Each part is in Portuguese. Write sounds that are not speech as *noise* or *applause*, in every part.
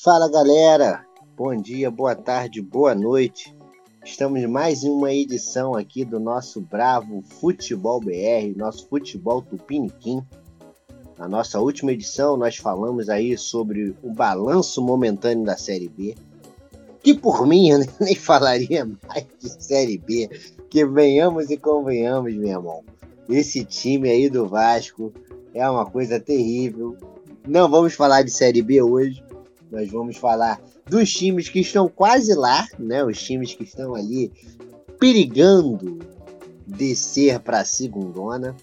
Fala galera, bom dia, boa tarde, boa noite. Estamos em mais uma edição aqui do nosso bravo Futebol BR, nosso Futebol Tupiniquim. Na nossa última edição, nós falamos aí sobre o balanço momentâneo da Série B. Que por mim eu *laughs* nem falaria mais de Série B, que venhamos e convenhamos, meu irmão. Esse time aí do Vasco é uma coisa terrível. Não vamos falar de Série B hoje, nós vamos falar dos times que estão quase lá, né? Os times que estão ali perigando descer para a segundona.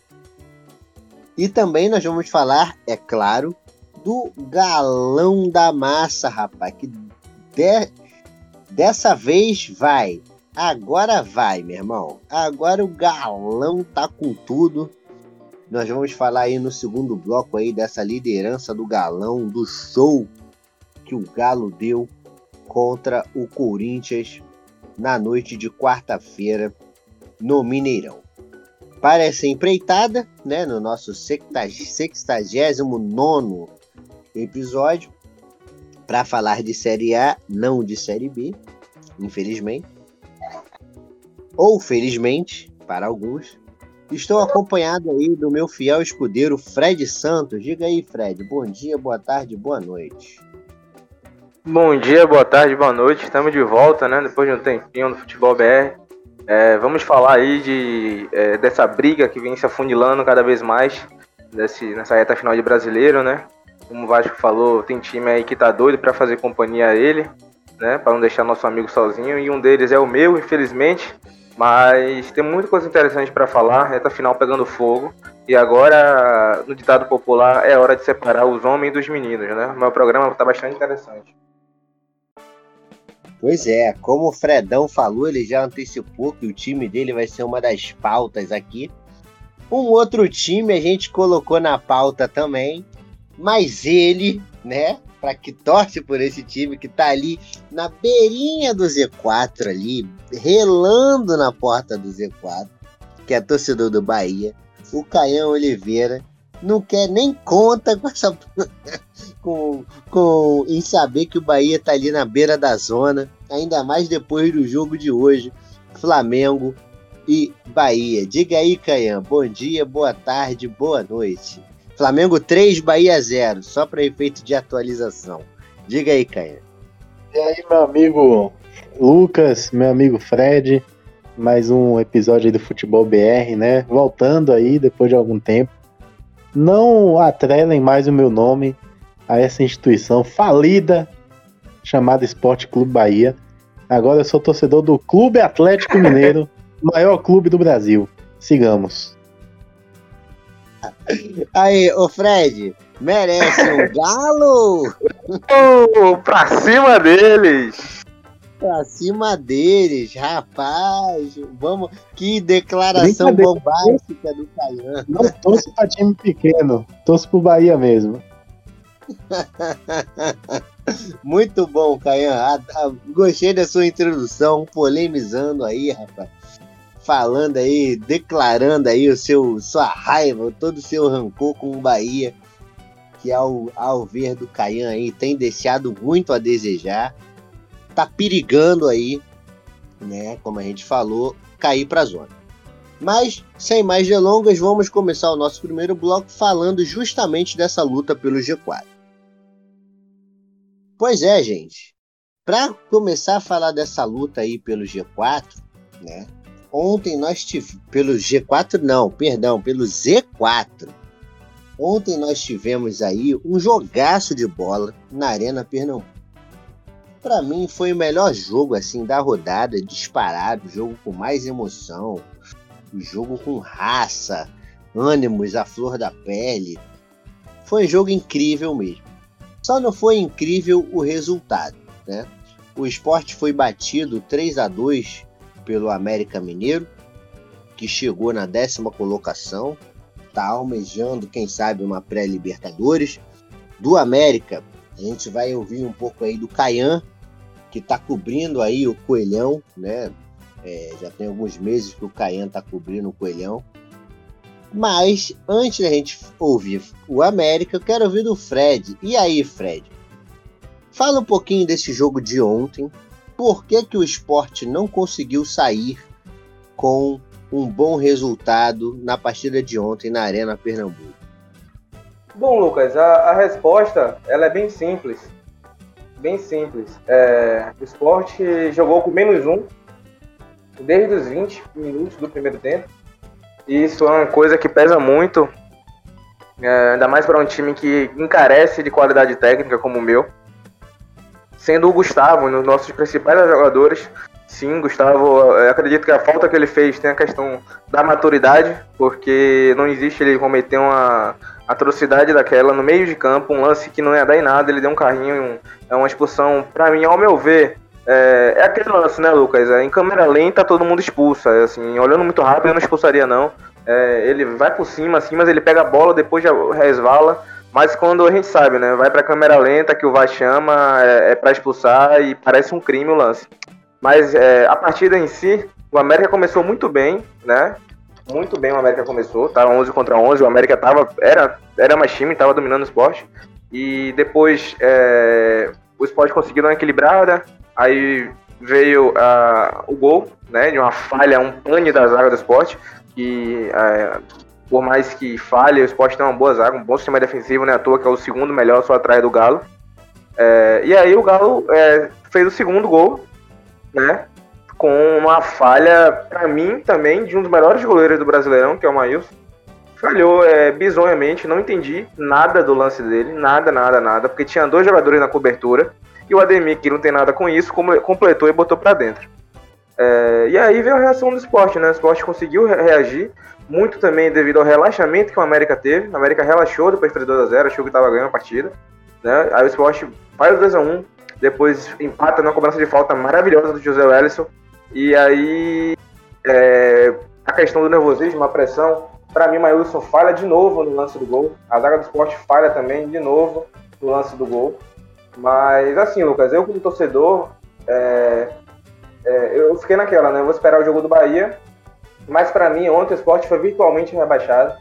E também nós vamos falar, é claro, do galão da massa, rapaz, que de... dessa vez vai. Agora vai, meu irmão. Agora o galão tá com tudo. Nós vamos falar aí no segundo bloco aí dessa liderança do galão, do show que o Galo deu contra o Corinthians na noite de quarta-feira no Mineirão. Para essa empreitada, né, no nosso 69 episódio, para falar de Série A, não de Série B, infelizmente, ou felizmente, para alguns, estou acompanhado aí do meu fiel escudeiro Fred Santos. Diga aí, Fred, bom dia, boa tarde, boa noite. Bom dia, boa tarde, boa noite. Estamos de volta, né? Depois de um tempinho no Futebol BR. É, vamos falar aí de, é, dessa briga que vem se afunilando cada vez mais desse, nessa reta final de brasileiro, né? Como o Vasco falou, tem time aí que tá doido para fazer companhia a ele, né? Para não deixar nosso amigo sozinho. E um deles é o meu, infelizmente. Mas tem muita coisa interessante para falar. Reta final pegando fogo. E agora, no ditado popular, é hora de separar os homens dos meninos, né? Meu programa tá bastante interessante. Pois é, como o Fredão falou, ele já antecipou que o time dele vai ser uma das pautas aqui. Um outro time a gente colocou na pauta também, mas ele, né, para que torce por esse time que tá ali na beirinha do Z4 ali, relando na porta do Z4, que é torcedor do Bahia, o Caião Oliveira, não quer nem conta com essa com, com em saber que o Bahia tá ali na beira da zona, ainda mais depois do jogo de hoje, Flamengo e Bahia. Diga aí, Caian, bom dia, boa tarde, boa noite. Flamengo 3, Bahia 0, só para efeito de atualização. Diga aí, Caian. E aí, meu amigo Lucas, meu amigo Fred, mais um episódio do Futebol BR, né? Voltando aí depois de algum tempo. Não atrelem mais o meu nome a essa instituição falida chamada Esporte Clube Bahia. Agora eu sou torcedor do Clube Atlético Mineiro, *laughs* maior clube do Brasil. Sigamos. Aí, ô Fred, merece um galo? Oh, pra cima deles! Pra cima deles, rapaz. Vamos, que declaração bombástica do Caian. Não torço pra time pequeno, torço pro Bahia mesmo. *laughs* Muito bom, Caian. Gostei da sua introdução, polemizando aí, rapaz. Falando aí, declarando aí o seu, sua raiva, todo o seu rancor com o Bahia, que ao, ao ver do Caian aí tem deixado muito a desejar. Tá perigando aí, né? Como a gente falou, cair para a zona. Mas, sem mais delongas, vamos começar o nosso primeiro bloco falando justamente dessa luta pelo G4. Pois é, gente. Para começar a falar dessa luta aí pelo G4, né? Ontem nós tivemos. Pelo G4, não, perdão, pelo Z4. Ontem nós tivemos aí um jogaço de bola na Arena Pernambuco. Para mim foi o melhor jogo assim da rodada, disparado, jogo com mais emoção, jogo com raça, ânimos à flor da pele. Foi um jogo incrível mesmo. Só não foi incrível o resultado, né? O esporte foi batido 3 a 2 pelo América Mineiro, que chegou na décima colocação, está almejando, quem sabe, uma pré-Libertadores. Do América, a gente vai ouvir um pouco aí do Caian, que está cobrindo aí o Coelhão, né? É, já tem alguns meses que o Caian está cobrindo o Coelhão. Mas antes da gente ouvir o América, eu quero ouvir do Fred. E aí, Fred? Fala um pouquinho desse jogo de ontem. Por que, que o esporte não conseguiu sair com um bom resultado na partida de ontem na Arena Pernambuco? Bom, Lucas, a, a resposta ela é bem simples. Bem simples. É, o esporte jogou com menos um desde os 20 minutos do primeiro tempo. Isso é uma coisa que pesa muito, é, ainda mais para um time que encarece de qualidade técnica como o meu. Sendo o Gustavo, um dos nossos principais jogadores, sim, Gustavo, acredito que a falta que ele fez tem a questão da maturidade, porque não existe ele cometer uma atrocidade daquela no meio de campo, um lance que não ia dar em nada, ele deu um carrinho, é uma expulsão, para mim, ao meu ver, é, é, aquele lance, né, Lucas? É, em câmera lenta todo mundo expulsa. É, assim, olhando muito rápido eu não expulsaria, não. É, ele vai por cima, assim, mas ele pega a bola, depois já resvala. Mas quando a gente sabe, né? Vai pra câmera lenta que o VAR chama, é, é para expulsar e parece um crime o lance. Mas é, a partida em si, o América começou muito bem, né? Muito bem o América começou, tava 11 contra 11, o América tava, era, era mais time, tava dominando o esporte. E depois é, o esporte conseguiu dar uma equilibrada, Aí veio uh, o gol, né, de uma falha, um pane da zaga do esporte, que uh, por mais que falhe, o esporte tem uma boa zaga, um bom sistema defensivo, né, à toa que é o segundo melhor, só atrás do Galo. É, e aí o Galo é, fez o segundo gol, né, com uma falha, para mim também, de um dos melhores goleiros do Brasileirão, que é o Maílson. Falhou é, bizonhamente, não entendi nada do lance dele, nada, nada, nada, porque tinha dois jogadores na cobertura, e o Ademir, que não tem nada com isso, completou e botou para dentro. É, e aí veio a reação do esporte, né? O esporte conseguiu reagir, muito também devido ao relaxamento que o América teve. O América relaxou depois de 2x0, achou que estava ganhando a partida. Né? Aí o esporte faz o 2x1, depois empata numa cobrança de falta maravilhosa do José Wellison. E aí é, a questão do nervosismo, a pressão. Para mim, Maílson falha de novo no lance do gol. A zaga do esporte falha também de novo no lance do gol. Mas assim, Lucas, eu como torcedor, é, é, eu fiquei naquela, né? Eu vou esperar o jogo do Bahia. Mas para mim, ontem o esporte foi virtualmente rebaixado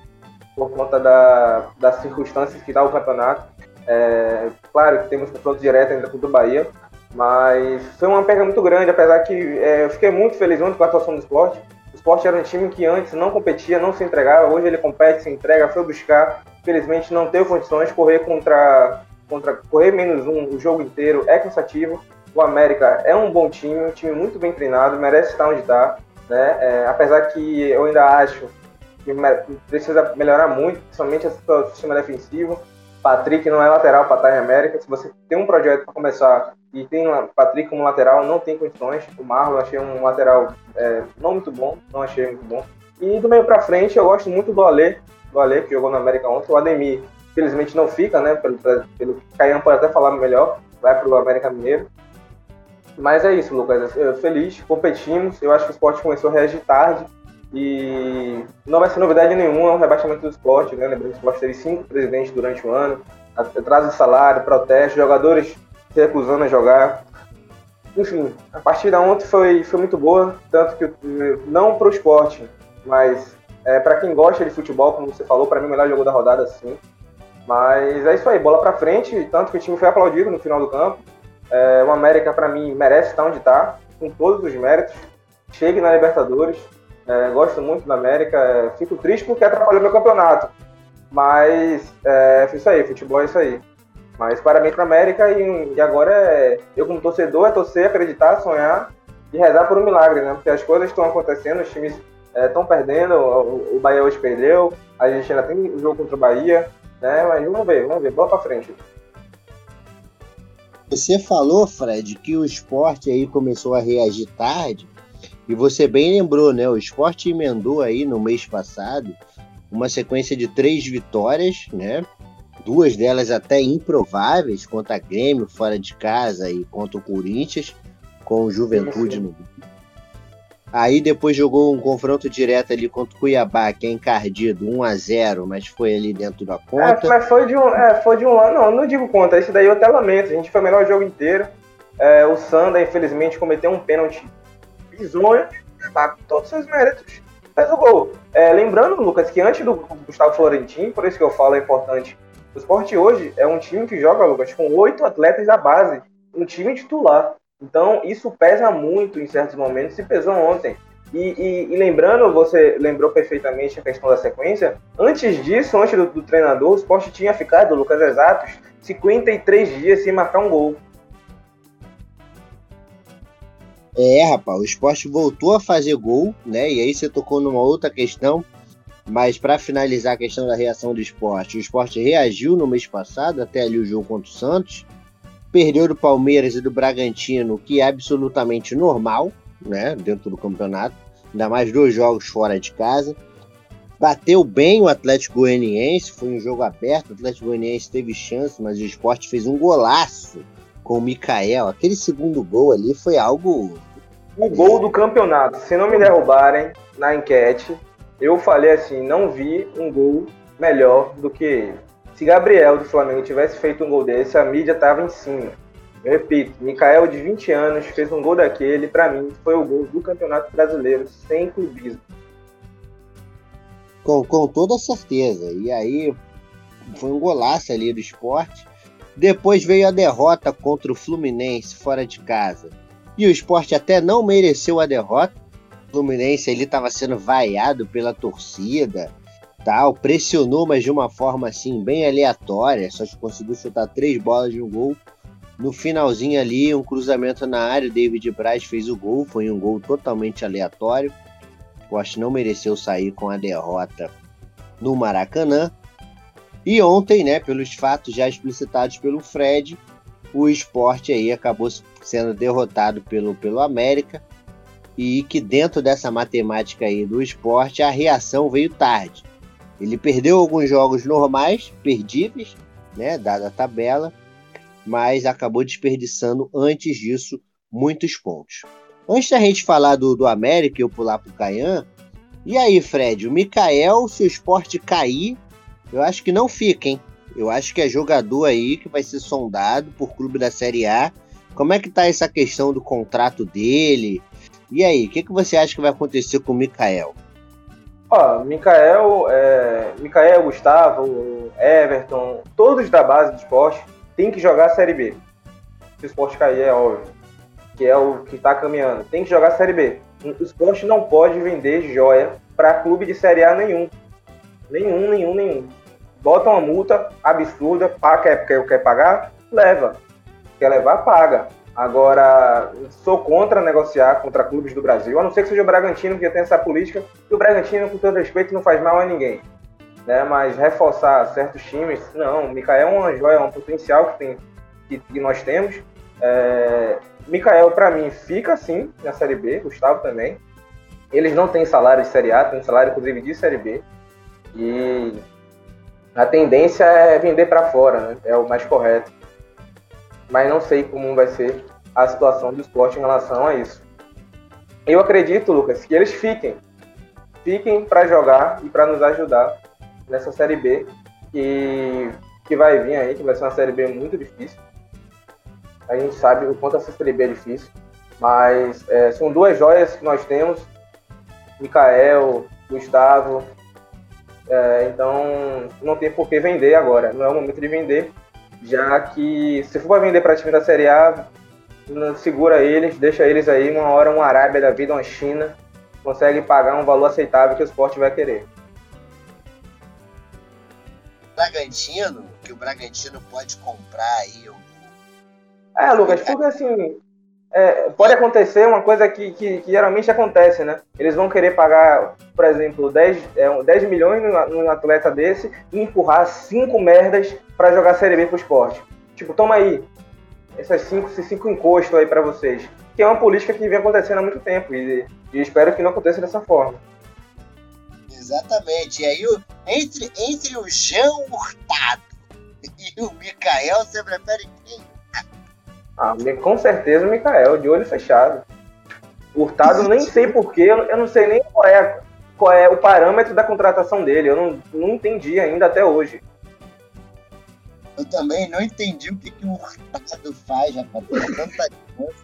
por conta da, das circunstâncias que dá o campeonato. É, claro que temos confronto direto ainda com o Bahia, mas foi uma perda muito grande, apesar que é, eu fiquei muito feliz ontem com a atuação do esporte. O esporte era um time que antes não competia, não se entregava, hoje ele compete, se entrega, foi buscar. Infelizmente não teve condições de correr contra contra correr menos um o jogo inteiro é cansativo. O América é um bom time, um time muito bem treinado, merece estar onde está. Né? É, apesar que eu ainda acho que precisa melhorar muito, principalmente o sistema defensivo. Patrick não é lateral para estar em América. Se você tem um projeto para começar e tem Patrick como lateral, não tem condições. O Marlon achei um lateral é, não muito bom, não achei muito bom. E do meio para frente eu gosto muito do Ale, do Ale que jogou na América ontem, o Ademir Felizmente não fica, né? Pelo, pelo Caian pode até falar melhor, vai para o América Mineiro. Mas é isso, Lucas. Feliz, competimos. Eu acho que o esporte começou a reagir tarde. E não vai ser novidade nenhuma, é um rebaixamento do esporte, né? Lembrando que o esporte teve cinco presidentes durante o ano, atraso de salário, protesto, jogadores se recusando a jogar. Enfim, a partida ontem foi, foi muito boa, tanto que não para o esporte, mas é, para quem gosta de futebol, como você falou, para mim o melhor jogo da rodada, sim. Mas é isso aí, bola para frente, tanto que o time foi aplaudido no final do campo. É, o América, para mim, merece estar onde está, com todos os méritos. Chegue na Libertadores. É, gosto muito da América. É, fico triste porque atrapalhou meu campeonato. Mas é, é isso aí, futebol é isso aí. Mas parabéns para América e, e, agora é, eu como torcedor é torcer, acreditar, sonhar e rezar por um milagre, né? Porque as coisas estão acontecendo, os times estão é, perdendo, o, o Bahia hoje perdeu, a gente ainda tem jogo contra o Bahia, né? Mas vamos ver, vamos ver, bola pra frente. Você falou, Fred, que o esporte aí começou a reagir tarde, e você bem lembrou, né? O esporte emendou aí no mês passado uma sequência de três vitórias, né? Duas delas até improváveis, contra a Grêmio fora de casa e contra o Corinthians, com o Juventude no Aí depois jogou um confronto direto ali contra o Cuiabá, que é encardido 1 a 0 mas foi ali dentro da conta. É, mas foi de um, é, foi de um ano, não, não digo conta, esse daí eu até lamento. A gente foi o melhor jogo inteiro. É, o Sanda, infelizmente, cometeu um pênalti bizonho, tá com todos os seus méritos. Fez o gol. É, lembrando, Lucas, que antes do Gustavo Florentino, por isso que eu falo é importante O esporte hoje é um time que joga, Lucas, com oito atletas da base, um time titular. Então, isso pesa muito em certos momentos e pesou ontem. E, e, e, lembrando, você lembrou perfeitamente a questão da sequência. Antes disso, antes do, do treinador, o esporte tinha ficado, Lucas Exatos, 53 dias sem marcar um gol. É, rapaz, o esporte voltou a fazer gol, né? E aí você tocou numa outra questão. Mas para finalizar a questão da reação do esporte, o esporte reagiu no mês passado, até ali o jogo contra o Santos. Perdeu do Palmeiras e do Bragantino, que é absolutamente normal, né? Dentro do campeonato. Ainda mais dois jogos fora de casa. Bateu bem o Atlético Goianiense, foi um jogo aberto. O Atlético Goianiense teve chance, mas o esporte fez um golaço com o Mikael. Aquele segundo gol ali foi algo o gol do campeonato. Se não me derrubarem na enquete, eu falei assim: não vi um gol melhor do que ele. Se Gabriel do Flamengo tivesse feito um gol desse, a mídia tava em cima. Eu repito, Mikael, de 20 anos, fez um gol daquele, para mim, foi o gol do Campeonato Brasileiro, sem clubismo. Com, com toda certeza. E aí, foi um golaço ali do esporte. Depois veio a derrota contra o Fluminense, fora de casa e o esporte até não mereceu a derrota. O Fluminense ele estava sendo vaiado pela torcida, tal, pressionou, mas de uma forma assim bem aleatória, só conseguiu chutar três bolas de um gol. No finalzinho ali, um cruzamento na área, o David Braz fez o gol, foi um gol totalmente aleatório. O esporte não mereceu sair com a derrota no Maracanã. E ontem, né, pelos fatos já explicitados pelo Fred, o esporte aí acabou sendo derrotado pelo, pelo América e que dentro dessa matemática aí do esporte a reação veio tarde. Ele perdeu alguns jogos normais, perdíveis, né, dada a tabela, mas acabou desperdiçando antes disso muitos pontos. Antes da gente falar do, do América e eu pular o Caian, e aí, Fred, o Mikael, se o esporte cair, eu acho que não fica, hein? Eu acho que é jogador aí que vai ser sondado por clube da Série A. Como é que tá essa questão do contrato dele? E aí, o que, que você acha que vai acontecer com o Mikael? Ó, Mikael, é, Mikael, Gustavo, Everton, todos da base do esporte tem que jogar a Série B. Se o esporte cair, é óbvio. Que é o que está caminhando. Tem que jogar a Série B. O esporte não pode vender joia para clube de Série A nenhum. Nenhum, nenhum, nenhum bota uma multa absurda, paga, quer, quer, quer pagar, leva. Quer levar, paga. Agora, sou contra negociar contra clubes do Brasil, a não ser que seja o Bragantino, que tem essa política, e o Bragantino, com todo respeito, não faz mal a ninguém. Né? Mas reforçar certos times, não. O Mikael é uma joia, é um potencial que, tem, que, que nós temos. É, Mikael, para mim, fica sim na Série B, Gustavo também. Eles não têm salário de Série A, têm salário, inclusive, de Série B. E a tendência é vender para fora, né? É o mais correto. Mas não sei como vai ser a situação do esporte em relação a isso. Eu acredito, Lucas, que eles fiquem. Fiquem para jogar e para nos ajudar nessa Série B, que, que vai vir aí, que vai ser uma Série B muito difícil. A gente sabe o quanto essa Série B é difícil. Mas é, são duas joias que nós temos. Mikael, Gustavo, é, então não tem por que vender agora, não é o momento de vender, já que se for para vender para time da Série A, segura eles, deixa eles aí, uma hora uma Arábia da vida, uma China, consegue pagar um valor aceitável que o esporte vai querer. Bragantino, que o Bragantino pode comprar aí. É, Lucas, porque assim, é, pode acontecer uma coisa que, que, que, geralmente acontece, né? Eles vão querer pagar, por exemplo, 10, é, 10 milhões num atleta desse e empurrar 5 merdas para jogar Série B pro esporte. Tipo, toma aí, essas 5 cinco, cinco encostos aí para vocês. Que é uma política que vem acontecendo há muito tempo e, e espero que não aconteça dessa forma. Exatamente. E aí, entre, entre o Jean Hurtado *laughs* e o Mikael, você prefere quem? Ah, com certeza o Mikael, de olho fechado. Hurtado, nem sei porquê, eu não sei nem qual é, qual é o parâmetro da contratação dele. Eu não, não entendi ainda até hoje. Eu também não entendi o que, que o Hurtado faz, rapaz. Tanta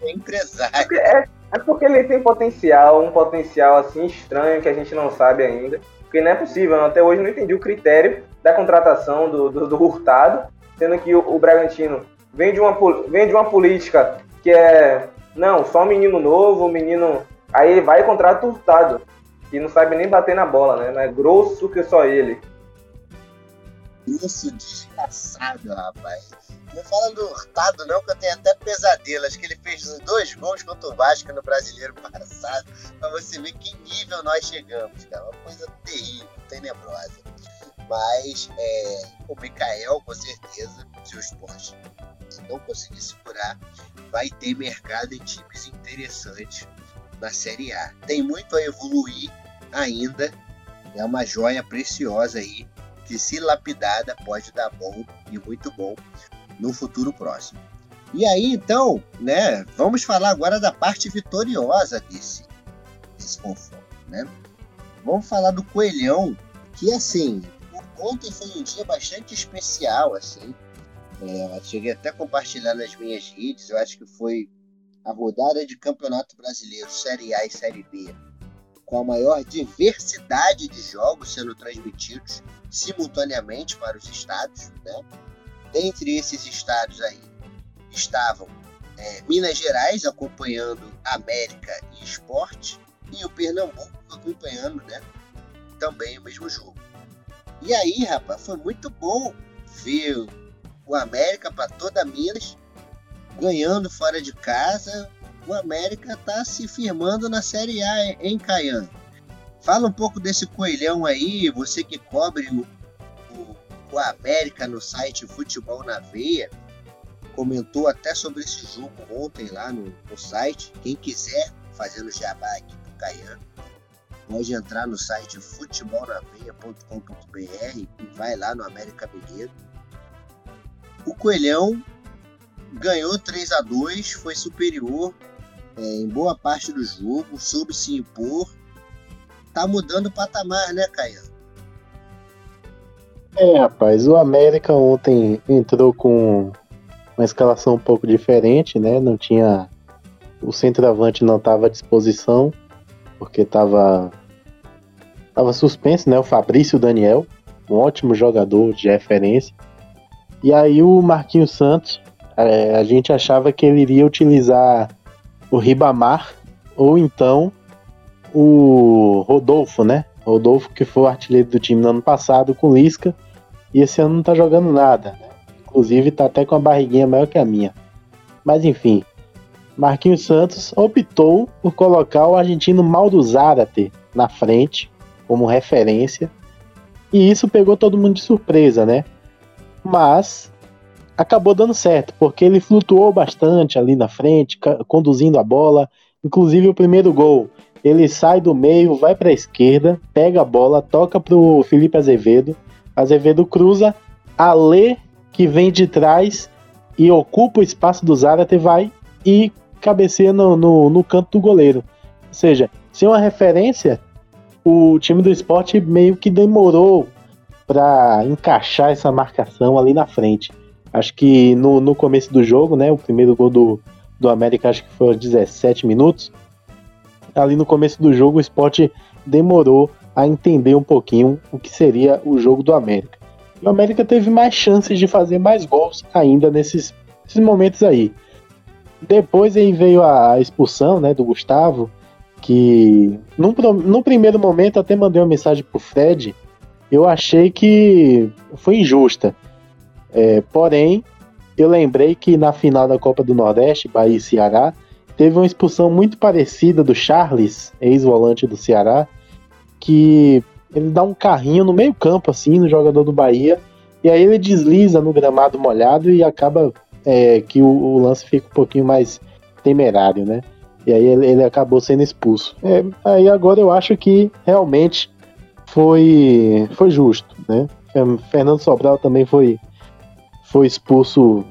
é empresário. É, é porque ele tem potencial, um potencial assim estranho que a gente não sabe ainda. Porque não é possível, até hoje não entendi o critério da contratação do, do, do Hurtado, sendo que o, o, Bragantino vem de, uma, vem de uma política que é, não, só menino novo, menino... Aí ele vai e contrata o Hurtado, que não sabe nem bater na bola, né? É grosso que só ele. Isso, desgraçado, rapaz. Não fala do Hurtado, não, que eu tenho até pesadelo. Acho que ele fez dois gols contra o Vasco no brasileiro passado. Pra você ver que nível nós chegamos, cara. Uma coisa terrível, tenebrosa. Mas é, o Mikael, com certeza, se o esporte não conseguir segurar, vai ter mercado em times interessantes na Série A. Tem muito a evoluir ainda. É uma joia preciosa aí que, se lapidada, pode dar bom e muito bom no futuro próximo. E aí, então, né, vamos falar agora da parte vitoriosa desse, desse confronto, né? Vamos falar do Coelhão, que assim, ontem foi um dia bastante especial, assim. É, cheguei até a compartilhar nas minhas redes, eu acho que foi a rodada de Campeonato Brasileiro, Série A e Série B, com a maior diversidade de jogos sendo transmitidos simultaneamente para os estados, né? Dentre esses estados aí estavam é, Minas Gerais acompanhando América e Esporte e o Pernambuco acompanhando, né? Também o mesmo jogo. E aí, rapaz, foi muito bom ver o América para toda Minas ganhando fora de casa. O América tá se firmando na Série A, em Caian? Fala um pouco desse coelhão aí, você que cobre o o América no site Futebol na Veia comentou até sobre esse jogo ontem lá no, no site. Quem quiser fazer o jabá aqui pro Caian, pode entrar no site futebolnaveia.com.br e vai lá no América Mineiro. O Coelhão ganhou 3 a 2 foi superior é, em boa parte do jogo, soube se impor. Tá mudando o patamar, né, Caian? É, rapaz, o América ontem entrou com uma escalação um pouco diferente, né? Não tinha. O centroavante não estava à disposição, porque estava tava suspenso, né? O Fabrício Daniel, um ótimo jogador de referência. E aí o Marquinhos Santos, é, a gente achava que ele iria utilizar o Ribamar ou então o Rodolfo, né? Rodolfo, que foi o artilheiro do time no ano passado com Lisca, e esse ano não tá jogando nada. Né? Inclusive tá até com a barriguinha maior que a minha. Mas enfim, Marquinhos Santos optou por colocar o argentino Maldo Zárate na frente, como referência. E isso pegou todo mundo de surpresa, né? Mas acabou dando certo, porque ele flutuou bastante ali na frente, conduzindo a bola. Inclusive o primeiro gol ele sai do meio, vai para a esquerda, pega a bola, toca pro Felipe Azevedo. Azevedo cruza, Alê, que vem de trás e ocupa o espaço do Zárate, vai e cabeceia no, no, no canto do goleiro. Ou seja, sem uma referência, o time do esporte meio que demorou para encaixar essa marcação ali na frente. Acho que no, no começo do jogo, né, o primeiro gol do, do América acho que foi aos 17 minutos, ali no começo do jogo o esporte demorou a entender um pouquinho o que seria o jogo do América. E o América teve mais chances de fazer mais gols ainda nesses, nesses momentos aí. Depois aí veio a expulsão né, do Gustavo, que no, no primeiro momento até mandei uma mensagem pro Fred, eu achei que foi injusta. É, porém, eu lembrei que na final da Copa do Nordeste, Bahia e Ceará, teve uma expulsão muito parecida do Charles, ex-volante do Ceará, que ele dá um carrinho no meio campo, assim, no jogador do Bahia, e aí ele desliza no gramado molhado e acaba é, que o, o, lance fica um pouquinho mais temerário, né? E aí ele, ele acabou sendo expulso. É, aí agora eu acho que realmente foi, foi justo, né? Fernando Sobral também foi, foi expulso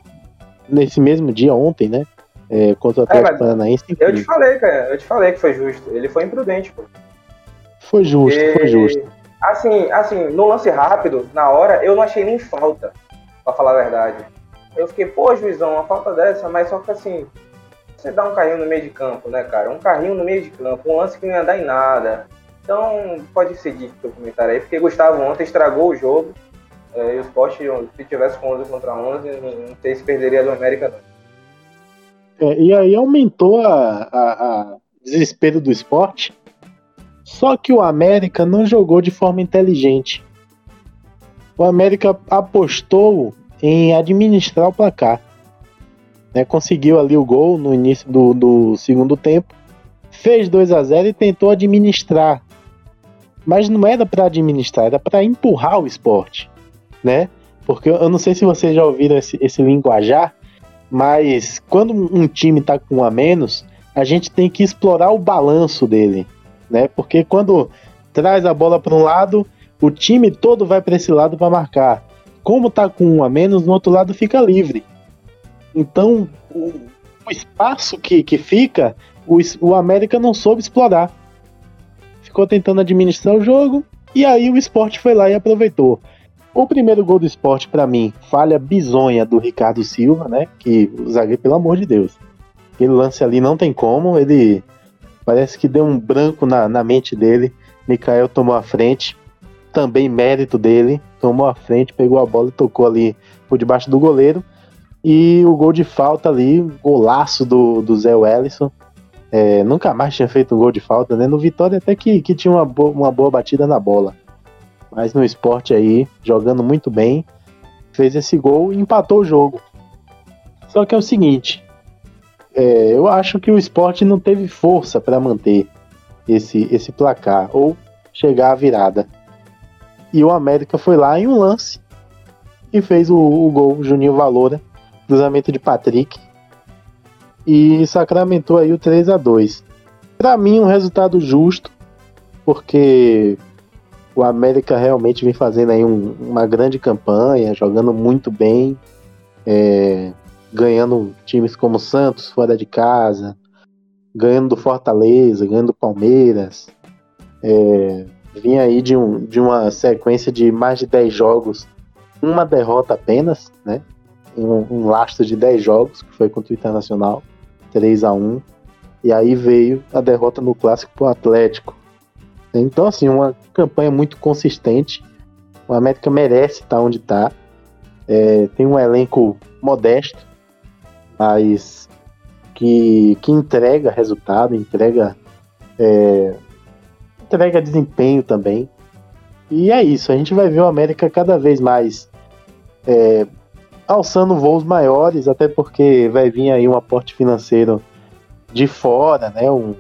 nesse mesmo dia, ontem, né? é, contra o é, Atlético é, Paranaense. Eu te falei, cara, eu te falei que foi justo. Ele foi imprudente, pô. Foi justo, e, foi justo. Assim, assim, no lance rápido, na hora, eu não achei nem falta, pra falar a verdade. Eu fiquei, pô, juizão, uma falta dessa, mas só que assim, você dá um carrinho no meio de campo, né, cara? Um carrinho no meio de campo, um lance que não ia dar em nada. Então, pode seguir o comentário aí, porque Gustavo ontem estragou o jogo. É, e o Sport, se tivesse com 11 contra 11, não sei se perderia do América, não. É, e aí aumentou a, a, a, desespero do esporte. Só que o América não jogou de forma inteligente. O América apostou em administrar o placar. Né, conseguiu ali o gol no início do, do segundo tempo, fez 2 a 0 e tentou administrar mas não era para administrar, era para empurrar o esporte, né? Porque eu não sei se vocês já ouviram esse, esse linguajar, mas quando um time está com um a menos, a gente tem que explorar o balanço dele, né? Porque quando traz a bola para um lado, o time todo vai para esse lado para marcar. Como tá com um a menos, no outro lado fica livre. Então, o, o espaço que, que fica, o, o América não soube explorar ficou tentando administrar o jogo e aí o esporte foi lá e aproveitou. O primeiro gol do esporte, para mim, falha bizonha do Ricardo Silva, né? Que o zagueiro, pelo amor de Deus. Aquele lance ali não tem como, ele parece que deu um branco na, na mente dele. Mikael tomou a frente, também mérito dele, tomou a frente, pegou a bola e tocou ali por debaixo do goleiro. E o gol de falta ali, golaço do, do Zé Wellison. É, nunca mais tinha feito um gol de falta, né? No Vitória até que, que tinha uma, bo uma boa batida na bola. Mas no esporte aí, jogando muito bem, fez esse gol e empatou o jogo. Só que é o seguinte, é, eu acho que o esporte não teve força para manter esse, esse placar ou chegar à virada. E o América foi lá em um lance e fez o, o gol, Juninho Valora, cruzamento de Patrick, e sacramentou aí o 3 a 2 Para mim, um resultado justo, porque o América realmente vem fazendo aí um, uma grande campanha, jogando muito bem, é, ganhando times como Santos fora de casa, ganhando do Fortaleza, ganhando do Palmeiras. É, vinha aí de, um, de uma sequência de mais de 10 jogos, uma derrota apenas, né? Um, um lastro de 10 jogos, que foi contra o Internacional. 3 a 1 E aí veio a derrota no clássico pro Atlético. Então, assim, uma campanha muito consistente. O América merece estar onde está. É, tem um elenco modesto, mas que, que entrega resultado, entrega, é, entrega desempenho também. E é isso, a gente vai ver o América cada vez mais é, alçando voos maiores, até porque vai vir aí um aporte financeiro de fora, né? Um,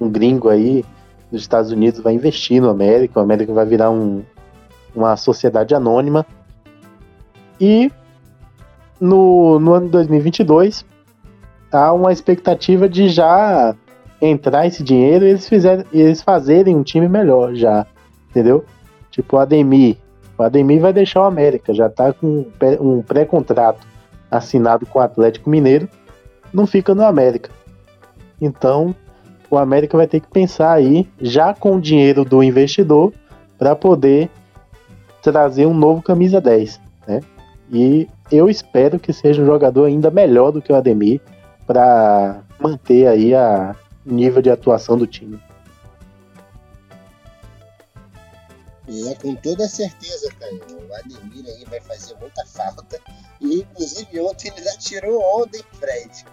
um gringo aí dos Estados Unidos vai investir no América, o América vai virar um, uma sociedade anônima. E no, no ano de 2022 há uma expectativa de já entrar esse dinheiro e eles, fizerem, eles fazerem um time melhor já, entendeu? Tipo o Ademir, o Ademir vai deixar o América, já está com um pré-contrato assinado com o Atlético Mineiro, não fica no América. Então, o América vai ter que pensar aí, já com o dinheiro do investidor, para poder trazer um novo camisa 10, né? E eu espero que seja um jogador ainda melhor do que o Ademir para manter aí a nível de atuação do time. É, com toda certeza, cara. O Ademir aí vai fazer muita falta. E inclusive ontem ele já tirou ontem, Fred.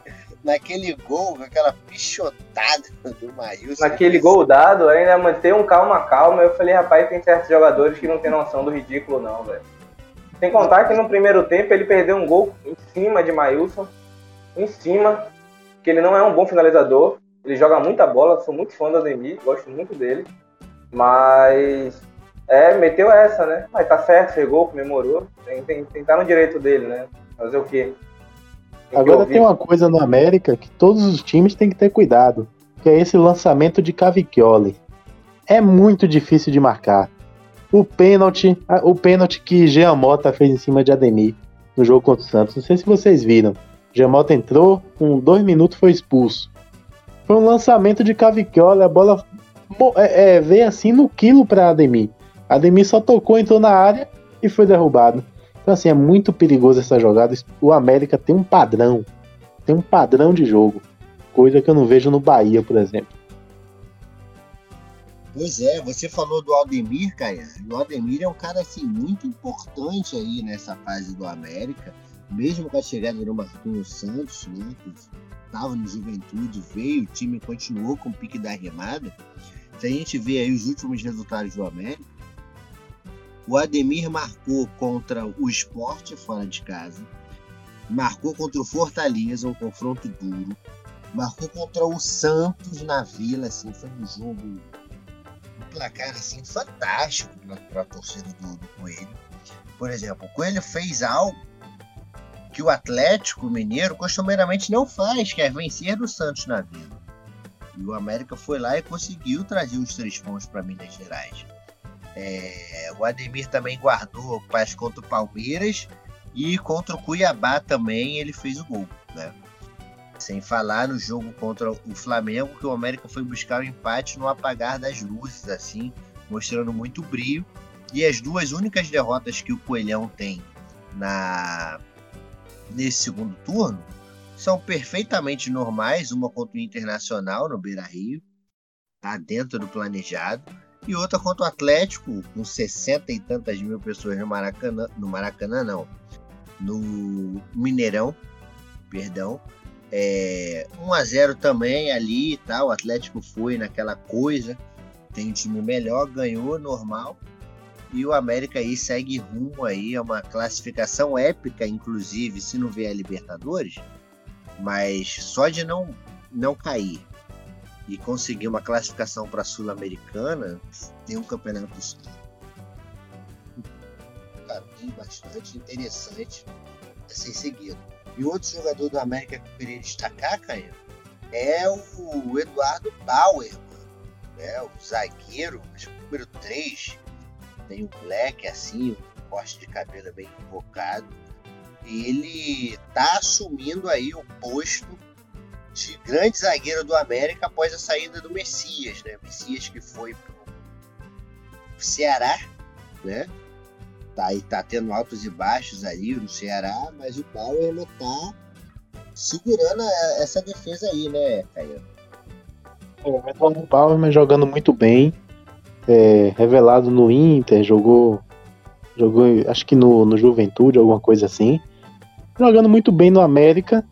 Naquele gol, aquela pichotada do Maílson. Naquele gol dado, ainda manter um calma, calma. Eu falei, rapaz, tem certos jogadores que não tem noção do ridículo, não, velho. Sem contar que no primeiro tempo ele perdeu um gol em cima de Maílson. Em cima. Que ele não é um bom finalizador. Ele joga muita bola, sou muito fã do Ademir, gosto muito dele. Mas é, meteu essa, né? Mas tá certo, chegou, comemorou. Tem, tem, tem tá no direito dele, né? Fazer o quê? Tem Agora tem uma coisa no América que todos os times têm que ter cuidado, que é esse lançamento de Cavicchioli. É muito difícil de marcar. O pênalti, o pênalti que Jean Mota fez em cima de Ademir no jogo contra o Santos. Não sei se vocês viram. Jean Mota entrou, com dois minutos foi expulso. Foi um lançamento de Cavicchioli, a bola é, é, veio assim no quilo para Ademir. Ademir só tocou, entrou na área e foi derrubado. Então, assim, é muito perigoso essa jogada. O América tem um padrão. Tem um padrão de jogo. Coisa que eu não vejo no Bahia, por exemplo. Pois é, você falou do Aldemir, Caia. O Aldemir é um cara assim muito importante aí nessa fase do América, mesmo com a chegada do Marquinhos Santos, né, que estava no Juventude, veio, o time continuou com o pique da remada. Se a gente vê aí os últimos resultados do América, o Ademir marcou contra o Esporte fora de casa, marcou contra o Fortaleza, um confronto duro, marcou contra o Santos na Vila, assim, foi um jogo, um placar assim fantástico para a torcida do, do Coelho. Por exemplo, o Coelho fez algo que o Atlético Mineiro costumeiramente não faz, que é vencer do Santos na Vila. E o América foi lá e conseguiu trazer os três pontos para Minas Gerais. É, o Ademir também guardou paz contra o Palmeiras e contra o Cuiabá também ele fez o gol. Né? Sem falar no jogo contra o Flamengo, que o América foi buscar o um empate no apagar das luzes, assim, mostrando muito brilho. E as duas únicas derrotas que o Coelhão tem na nesse segundo turno são perfeitamente normais, uma contra o Internacional no Beira Rio, tá dentro do planejado, e outra contra o Atlético, com 60 e tantas mil pessoas no Maracanã, no Maracanã não, no Mineirão, perdão, é, 1 a 0 também ali e tal, o Atlético foi naquela coisa, tem um time melhor, ganhou normal, e o América aí segue rumo aí a uma classificação épica, inclusive, se não vier a Libertadores, mas só de não, não cair e conseguir uma classificação para a Sul-Americana, tem um campeonato bastante interessante a ser seguido. E outro jogador do América que eu queria destacar, Caio, é o Eduardo Bauer, né? o zagueiro, número 3, tem um black assim, um corte de cabelo bem invocado. Ele tá assumindo aí o posto de grande zagueiro do América após a saída do Messias, né? Messias que foi pro Ceará, né? Tá, aí tá tendo altos e baixos ali no Ceará, mas o Bauer não tá segurando essa defesa aí, né, Caio? É, o Bauer jogando muito bem, é, revelado no Inter, jogou, jogou acho que no, no Juventude, alguma coisa assim. Jogando muito bem no América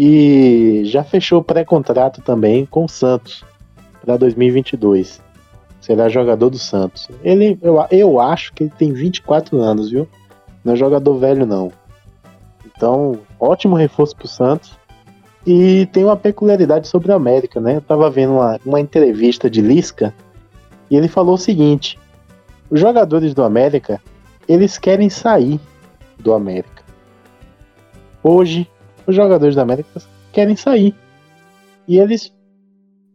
e já fechou pré-contrato também com o Santos para 2022. Será jogador do Santos. Ele, eu, eu acho que ele tem 24 anos, viu? Não é jogador velho, não. Então, ótimo reforço para o Santos. E tem uma peculiaridade sobre a América, né? Eu tava vendo uma, uma entrevista de Lisca e ele falou o seguinte: os jogadores do América, eles querem sair do América. Hoje, os jogadores da América querem sair. E eles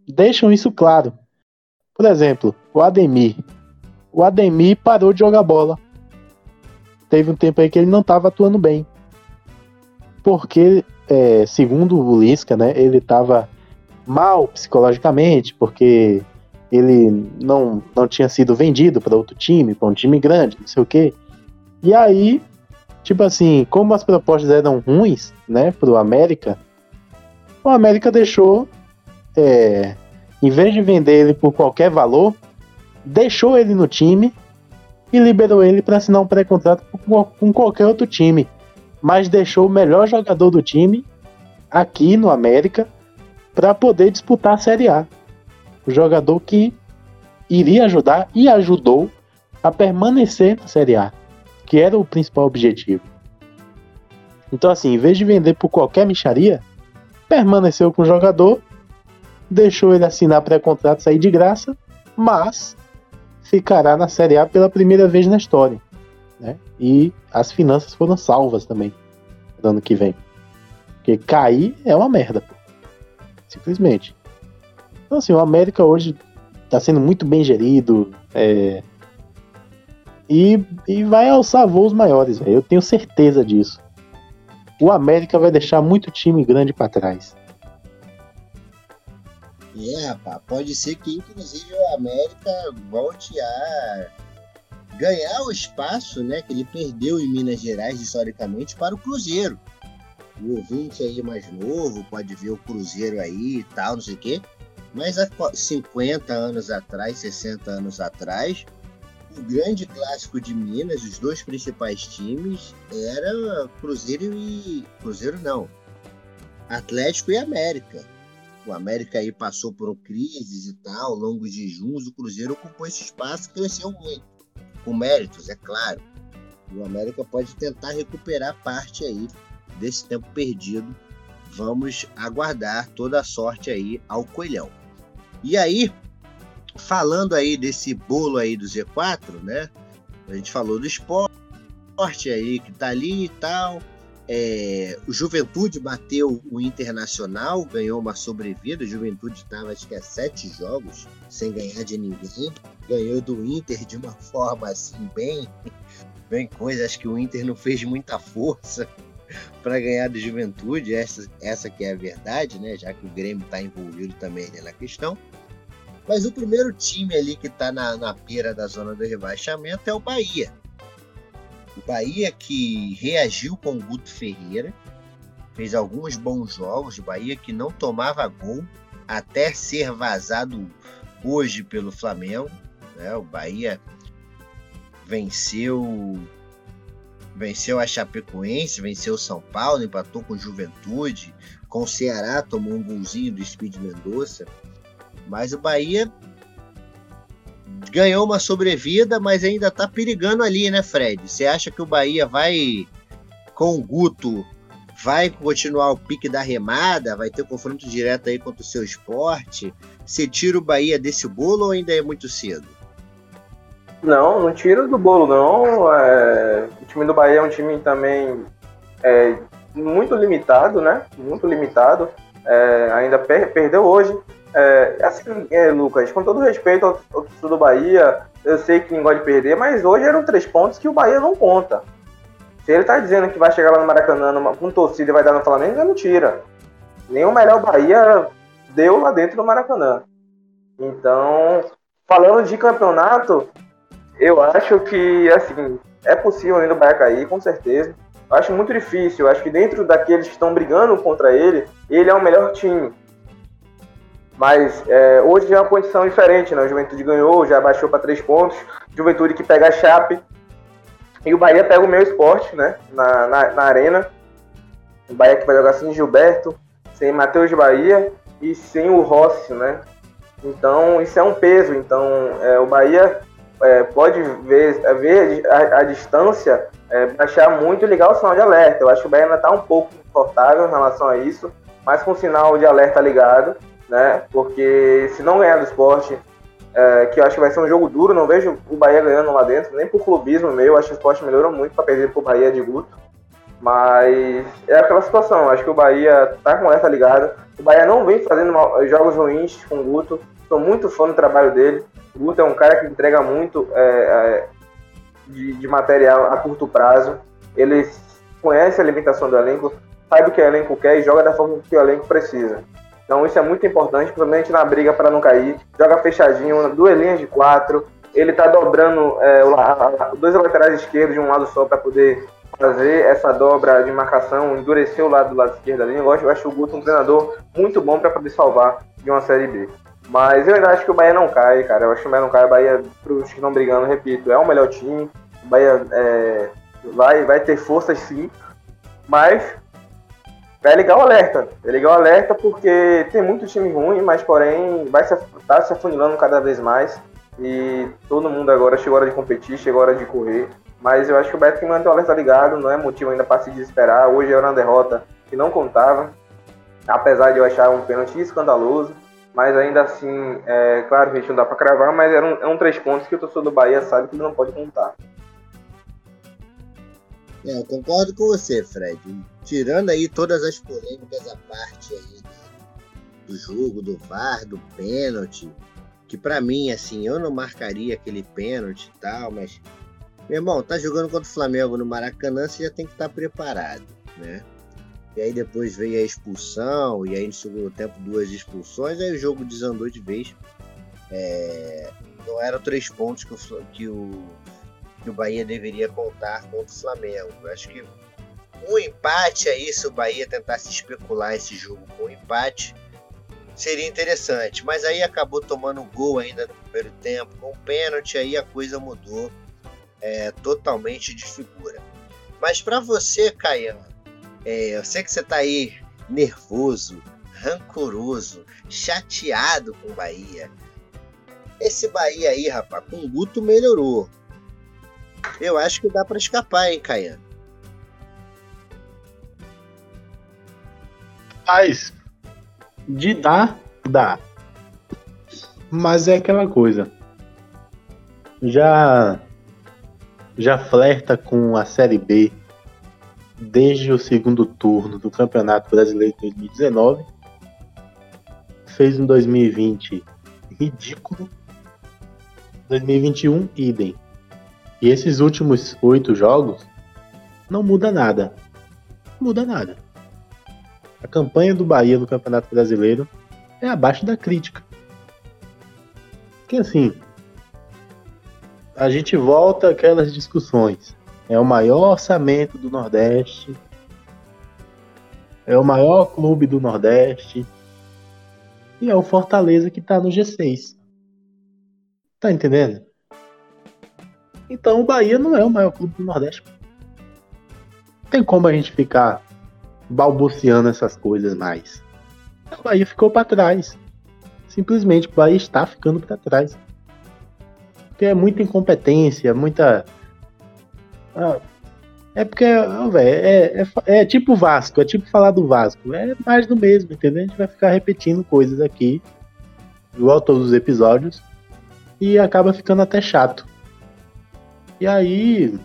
deixam isso claro. Por exemplo, o Ademir. O Ademir parou de jogar bola. Teve um tempo aí que ele não estava atuando bem. Porque, é, segundo o Lisca, né, ele estava mal psicologicamente, porque ele não, não tinha sido vendido para outro time, para um time grande, não sei o quê. E aí tipo assim, como as propostas eram ruins, né, pro América, o América deixou, é, em vez de vender ele por qualquer valor, deixou ele no time e liberou ele para assinar um pré-contrato com qualquer outro time, mas deixou o melhor jogador do time aqui no América para poder disputar a Série A. O jogador que iria ajudar e ajudou a permanecer na Série A que era o principal objetivo. Então, assim, em vez de vender por qualquer micharia, permaneceu com o jogador, deixou ele assinar pré-contrato sair de graça, mas ficará na Série A pela primeira vez na história. Né? E as finanças foram salvas também no ano que vem. Porque cair é uma merda, pô. simplesmente. Então, assim, o América hoje está sendo muito bem gerido. É, e, e vai alçar voos maiores, véio. eu tenho certeza disso. O América vai deixar muito time grande para trás. É, rapaz, pode ser que inclusive o América volte a ganhar o espaço né, que ele perdeu em Minas Gerais historicamente para o Cruzeiro. O ouvinte aí mais novo pode ver o Cruzeiro aí e tal, não sei o quê. Mas há 50 anos atrás, 60 anos atrás, o grande clássico de Minas, os dois principais times, era Cruzeiro e. Cruzeiro não. Atlético e América. O América aí passou por crises e tal, ao longo de junhos, o Cruzeiro ocupou esse espaço e cresceu muito. Com méritos, é claro. O América pode tentar recuperar parte aí desse tempo perdido. Vamos aguardar toda a sorte aí ao Coelhão. E aí, falando aí desse bolo aí do Z4, né? A gente falou do esporte aí que tá ali e tal. É, o Juventude bateu o Internacional, ganhou uma sobrevida. O Juventude estava, acho que é sete jogos sem ganhar de ninguém. Ganhou do Inter de uma *laughs* forma assim, bem, bem coisa. Acho que o Inter não fez muita força *laughs* para ganhar do Juventude. Essa, essa que é a verdade, né? Já que o Grêmio está envolvido também na questão. Mas o primeiro time ali que está na, na da zona do rebaixamento é o Bahia. O Bahia que reagiu com o Guto Ferreira, fez alguns bons jogos. O Bahia que não tomava gol até ser vazado hoje pelo Flamengo. Né? O Bahia venceu venceu a Chapecoense, venceu o São Paulo, empatou com Juventude, com o Ceará tomou um golzinho do Speed Mendonça. Mas o Bahia ganhou uma sobrevida, mas ainda tá perigando ali, né, Fred? Você acha que o Bahia vai, com o Guto, vai continuar o pique da remada? Vai ter confronto direto aí contra o seu esporte? Você tira o Bahia desse bolo ou ainda é muito cedo? Não, não tira do bolo, não. É... O time do Bahia é um time também é, muito limitado, né? Muito limitado. É, ainda per perdeu hoje é, assim, é, Lucas, com todo respeito ao, ao do Bahia, eu sei que ninguém gosta de perder, mas hoje eram três pontos que o Bahia não conta. Se ele tá dizendo que vai chegar lá no Maracanã numa, com torcida e vai dar no Flamengo, é mentira. Nem o melhor Bahia deu lá dentro do Maracanã. Então, falando de campeonato, eu acho que, assim, é possível ainda o Bahia cair, com certeza. Eu acho muito difícil. Eu acho que dentro daqueles que estão brigando contra ele, ele é o melhor time. Mas é, hoje é uma condição diferente, né? O Juventude ganhou, já baixou para três pontos. Juventude que pega a Chape. E o Bahia pega o meu esporte, né? Na, na, na, arena. O Bahia que vai jogar sem Gilberto, sem Matheus Bahia e sem o Rossi, né? Então isso é um peso. Então é, o Bahia é, pode ver, ver a, a distância, é, baixar muito e ligar o sinal de alerta. Eu acho que o Bahia ainda está um pouco confortável em relação a isso, mas com o sinal de alerta ligado né? Porque se não ganhar do esporte, é, que eu acho que vai ser um jogo duro, não vejo o Bahia ganhando lá dentro, nem por clubismo meu, eu acho que o esporte melhorou muito para perder pro Bahia de Guto. Mas é aquela situação, acho que o Bahia tá com essa ligada. O Bahia não vem fazendo jogos ruins com o Guto, sou muito fã do trabalho dele. O Guto é um cara que entrega muito é, é, de, de material a curto prazo. Ele conhece a limitação do elenco, sabe o que o elenco quer e joga da forma que o elenco precisa. Então isso é muito importante, principalmente na briga para não cair. Joga fechadinho, duas linhas de quatro. Ele está dobrando é, dois laterais esquerdos de um lado só para poder fazer essa dobra de marcação, endurecer o lado do lado esquerdo ali. Eu acho o Guto um treinador muito bom para poder salvar de uma Série B. Mas eu ainda acho que o Bahia não cai, cara. Eu acho que o Bahia não cai. O Bahia, para os que estão brigando, repito, é o melhor time. O Bahia é, vai, vai ter forças sim. Mas é ligar o alerta. É ligar o alerta porque tem muito time ruim, mas porém vai se, tá se afunilando cada vez mais. E todo mundo agora chegou a hora de competir, chegou a hora de correr. Mas eu acho que o Beto tem que manter o alerta ligado, não é motivo ainda para se desesperar. Hoje era uma derrota que não contava, apesar de eu achar um pênalti escandaloso. Mas ainda assim, é claro que a gente não dá para cravar, mas era um, é um três pontos que o torcedor do Bahia sabe que ele não pode contar. É, eu concordo com você, Fred. Tirando aí todas as polêmicas à parte aí do, jogo, do VAR, do pênalti, que para mim, assim, eu não marcaria aquele pênalti e tal, mas, meu irmão, tá jogando contra o Flamengo no Maracanã, você já tem que estar tá preparado, né? E aí depois veio a expulsão, e aí no segundo tempo duas expulsões, aí o jogo desandou de vez. É... Não eram três pontos que o, que o que o Bahia deveria contar contra o Flamengo. Acho que um empate aí, se o Bahia tentasse especular esse jogo com um empate, seria interessante. Mas aí acabou tomando um gol ainda no primeiro tempo, com pênalti, aí a coisa mudou é, totalmente de figura. Mas para você, Caian, é, eu sei que você está aí nervoso, rancoroso, chateado com o Bahia. Esse Bahia aí, rapaz, com o Guto melhorou. Eu acho que dá para escapar, hein, Caian? Mas de dar, dá. Mas é aquela coisa. Já já flerta com a Série B desde o segundo turno do Campeonato Brasileiro de 2019. Fez um 2020 ridículo. 2021, idem. E esses últimos oito jogos não muda nada. Não muda nada. A campanha do Bahia no Campeonato Brasileiro é abaixo da crítica. Que assim, a gente volta àquelas discussões. É o maior orçamento do Nordeste. É o maior clube do Nordeste. E é o Fortaleza que tá no G6. Tá entendendo? Então o Bahia não é o maior clube do Nordeste. Não tem como a gente ficar balbuciando essas coisas mais. O Bahia ficou para trás. Simplesmente o Bahia está ficando para trás. Porque é muita incompetência, muita. Ah, é porque, véio, é, é, é, tipo Vasco, é tipo falar do Vasco. É mais do mesmo, entendeu? A gente vai ficar repetindo coisas aqui, igual todos os episódios, e acaba ficando até chato. E aí,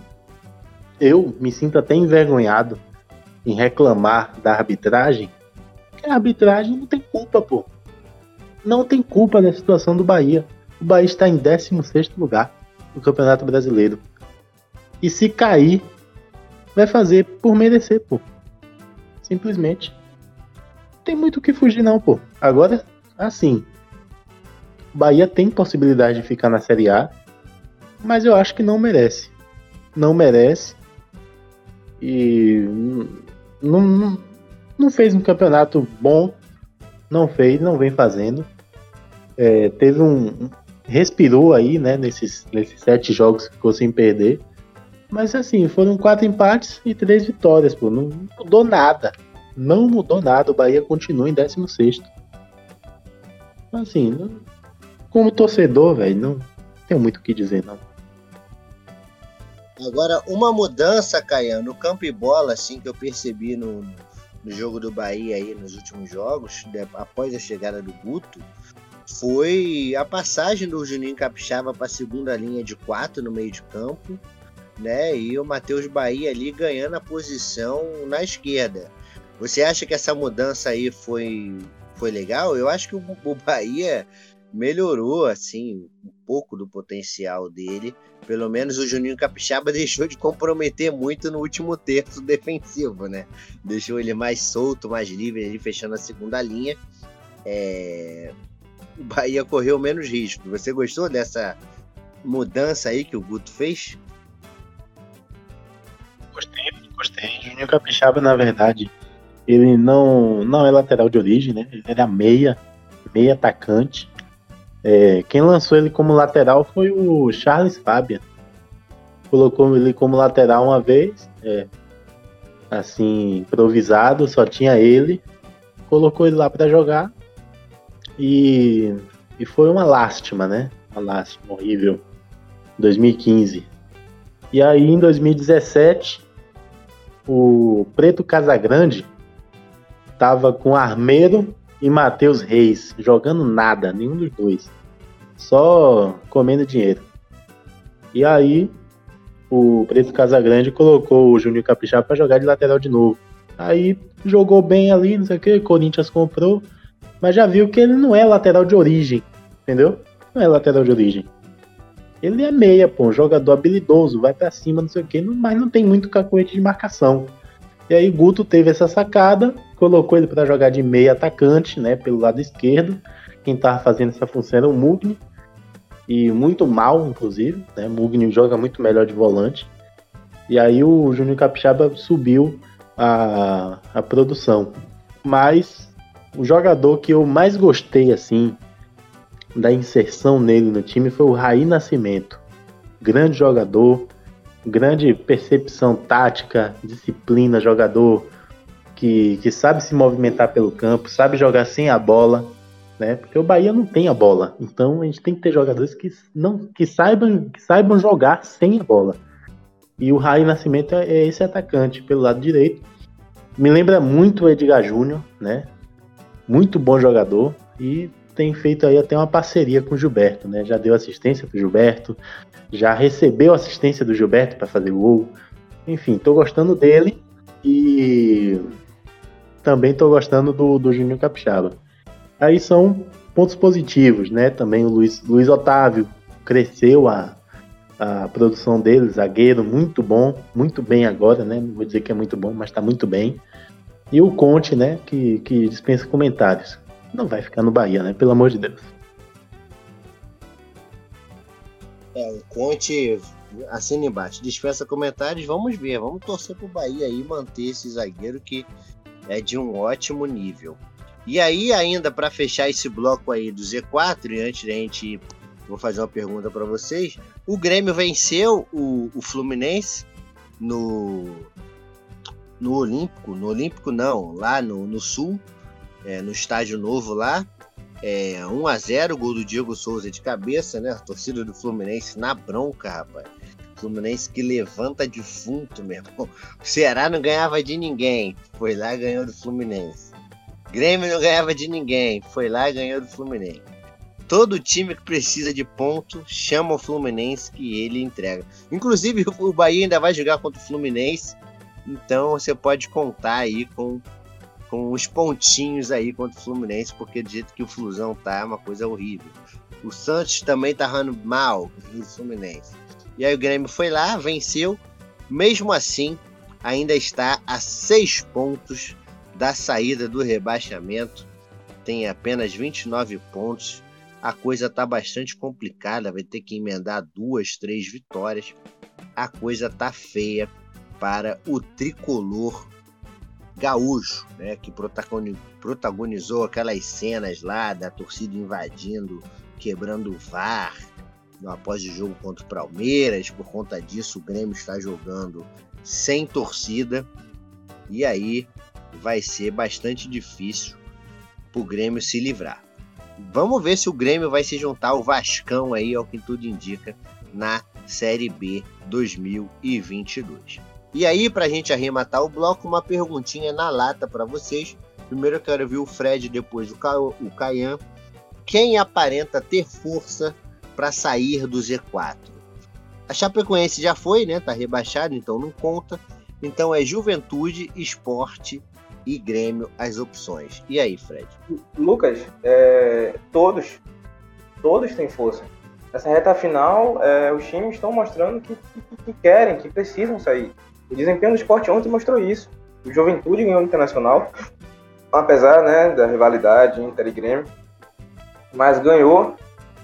eu me sinto até envergonhado em reclamar da arbitragem, que a arbitragem não tem culpa, pô. Não tem culpa da situação do Bahia. O Bahia está em 16 lugar no Campeonato Brasileiro. E se cair, vai fazer por merecer, pô. Simplesmente. Não tem muito o que fugir, não, pô. Agora, assim. O Bahia tem possibilidade de ficar na Série A, mas eu acho que não merece. Não merece. E não, não, não fez um campeonato bom, não fez, não vem fazendo. É, teve um. Respirou aí, né, nesses, nesses sete jogos que ficou sem perder. Mas assim, foram quatro empates e três vitórias, pô. Não mudou nada. Não mudou nada. O Bahia continua em 16. Assim, não, como torcedor, velho, não tenho muito o que dizer, não. Agora, uma mudança, Caian, no campo e bola, assim, que eu percebi no, no jogo do Bahia aí, nos últimos jogos, de, após a chegada do Guto, foi a passagem do Juninho Capixaba para a segunda linha de quatro no meio de campo, né? E o Matheus Bahia ali ganhando a posição na esquerda. Você acha que essa mudança aí foi, foi legal? Eu acho que o, o Bahia melhorou assim um pouco do potencial dele. Pelo menos o Juninho Capixaba *laughs* deixou de comprometer muito no último terço defensivo, né? Deixou ele mais solto, mais livre, ele fechando a segunda linha. É... O Bahia correu menos risco. Você gostou dessa mudança aí que o Guto fez? Gostei, gostei. Juninho Capixaba, na verdade, ele não, não é lateral de origem, né? Ele era meia, meia atacante. É, quem lançou ele como lateral foi o Charles Fabian. Colocou ele como lateral uma vez, é, assim, improvisado, só tinha ele. Colocou ele lá para jogar. E, e foi uma lástima, né? Uma lástima horrível. 2015. E aí em 2017, o Preto Casagrande tava com Armeiro e Matheus Reis, jogando nada, nenhum dos dois. Só comendo dinheiro. E aí, o Preto Casagrande colocou o Júnior Capixaba para jogar de lateral de novo. Aí jogou bem ali, não sei o que, Corinthians comprou, mas já viu que ele não é lateral de origem, entendeu? Não é lateral de origem. Ele é meia, pô, jogador habilidoso, vai para cima, não sei o que, mas não tem muito cacoete de marcação. E aí Guto teve essa sacada, colocou ele para jogar de meia atacante, né, pelo lado esquerdo. Quem tava fazendo essa função era o Mugni, e muito mal, inclusive, né? Mugni joga muito melhor de volante. E aí o Júnior Capixaba subiu a, a produção. Mas o jogador que eu mais gostei, assim, da inserção nele no time foi o Raí Nascimento. Grande jogador, grande percepção tática, disciplina, jogador que, que sabe se movimentar pelo campo, sabe jogar sem a bola, né? Porque o Bahia não tem a bola. Então a gente tem que ter jogadores que não que saibam, que saibam jogar sem a bola. E o Raí Nascimento é, é esse atacante pelo lado direito. Me lembra muito o Edgar Júnior, né? Muito bom jogador e tem feito aí até uma parceria com o Gilberto, né? Já deu assistência pro Gilberto, já recebeu assistência do Gilberto para fazer gol. Enfim, tô gostando dele e também tô gostando do, do Júnior Capixaba. Aí são pontos positivos, né? Também o Luiz, Luiz Otávio cresceu a, a produção dele, zagueiro, muito bom, muito bem agora, né? Não vou dizer que é muito bom, mas tá muito bem. E o Conte, né? Que, que dispensa comentários. Não vai ficar no Bahia, né? Pelo amor de Deus. É, o Conte assina embaixo, dispensa comentários, vamos ver, vamos torcer pro Bahia aí manter esse zagueiro que é de um ótimo nível. E aí, ainda para fechar esse bloco aí do Z4, e antes da gente vou fazer uma pergunta para vocês. O Grêmio venceu o, o Fluminense no, no Olímpico, no Olímpico não, lá no, no Sul, é, no estádio novo lá. É, 1 a 0 gol do Diego Souza de cabeça, né? A torcida do Fluminense na bronca, rapaz. Fluminense que levanta defunto, meu irmão. O Ceará não ganhava de ninguém. Foi lá e ganhou do Fluminense. Grêmio não ganhava de ninguém. Foi lá e ganhou do Fluminense. Todo time que precisa de ponto chama o Fluminense que ele entrega. Inclusive, o Bahia ainda vai jogar contra o Fluminense. Então você pode contar aí com, com os pontinhos aí contra o Fluminense, porque do jeito que o Flusão tá, é uma coisa horrível. O Santos também tá rando mal o Fluminense. E aí o Grêmio foi lá, venceu. Mesmo assim, ainda está a seis pontos da saída do rebaixamento. Tem apenas 29 pontos. A coisa está bastante complicada, vai ter que emendar duas, três vitórias. A coisa tá feia para o tricolor gaúcho, né, que protagonizou aquelas cenas lá da torcida invadindo, quebrando o VAR, após o jogo contra o Palmeiras. Por conta disso, o Grêmio está jogando sem torcida. E aí vai ser bastante difícil para o Grêmio se livrar. Vamos ver se o Grêmio vai se juntar ao Vascão aí, ao que tudo indica, na Série B 2022. E aí, para a gente arrematar o bloco, uma perguntinha na lata para vocês. Primeiro eu quero ver o Fred, depois o Caian. Quem aparenta ter força para sair do Z4. A Chapecoense já foi, né? Tá rebaixado, então não conta. Então é Juventude, Esporte e Grêmio as opções. E aí, Fred? Lucas, é, todos, todos têm força. Nessa reta final, é, os times estão mostrando que, que, que, querem, que precisam sair. O desempenho do esporte ontem mostrou isso. O Juventude ganhou o Internacional, apesar né, da rivalidade Inter e Grêmio, mas ganhou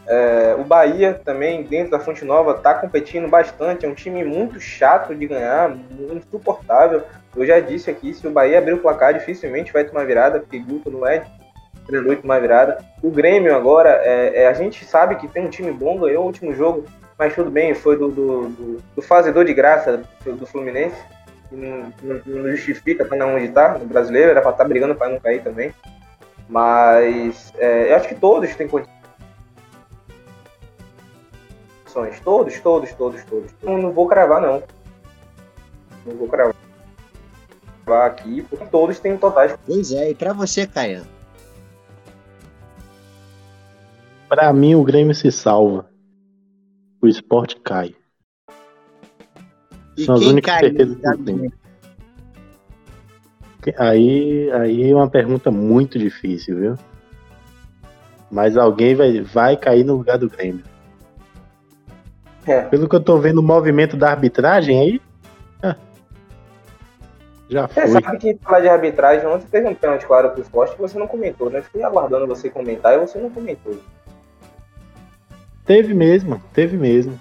é, o Bahia também, dentro da Fonte Nova, está competindo bastante. É um time muito chato de ganhar, insuportável. Eu já disse aqui, se o Bahia abrir o placar, dificilmente vai tomar virada, porque Guto não é treinador tomar virada. O Grêmio agora, é, é, a gente sabe que tem um time bom, ganhou o último jogo, mas tudo bem, foi do, do, do, do fazedor de graça do, Fluminense. Não, não, não, justifica para onde está, no brasileiro, era para estar tá brigando para não cair também. Mas é, eu acho que todos têm condições opções. Todos, todos, todos, todos. Não, não vou cravar, não. Não vou cravar aqui, porque todos têm totais. Pois é, e pra você, Caia? Pra mim, o Grêmio se salva. O esporte cai. E São as únicas certezas que tem. Aí, aí é uma pergunta muito difícil, viu? Mas alguém vai, vai cair no lugar do Grêmio. É. Pelo que eu tô vendo o movimento da arbitragem aí. Já foi. Você sabe que falar de arbitragem ontem teve um pênalti claro pro esporte que você não comentou, né? Fiquei aguardando você comentar e você não comentou. Teve mesmo, teve mesmo.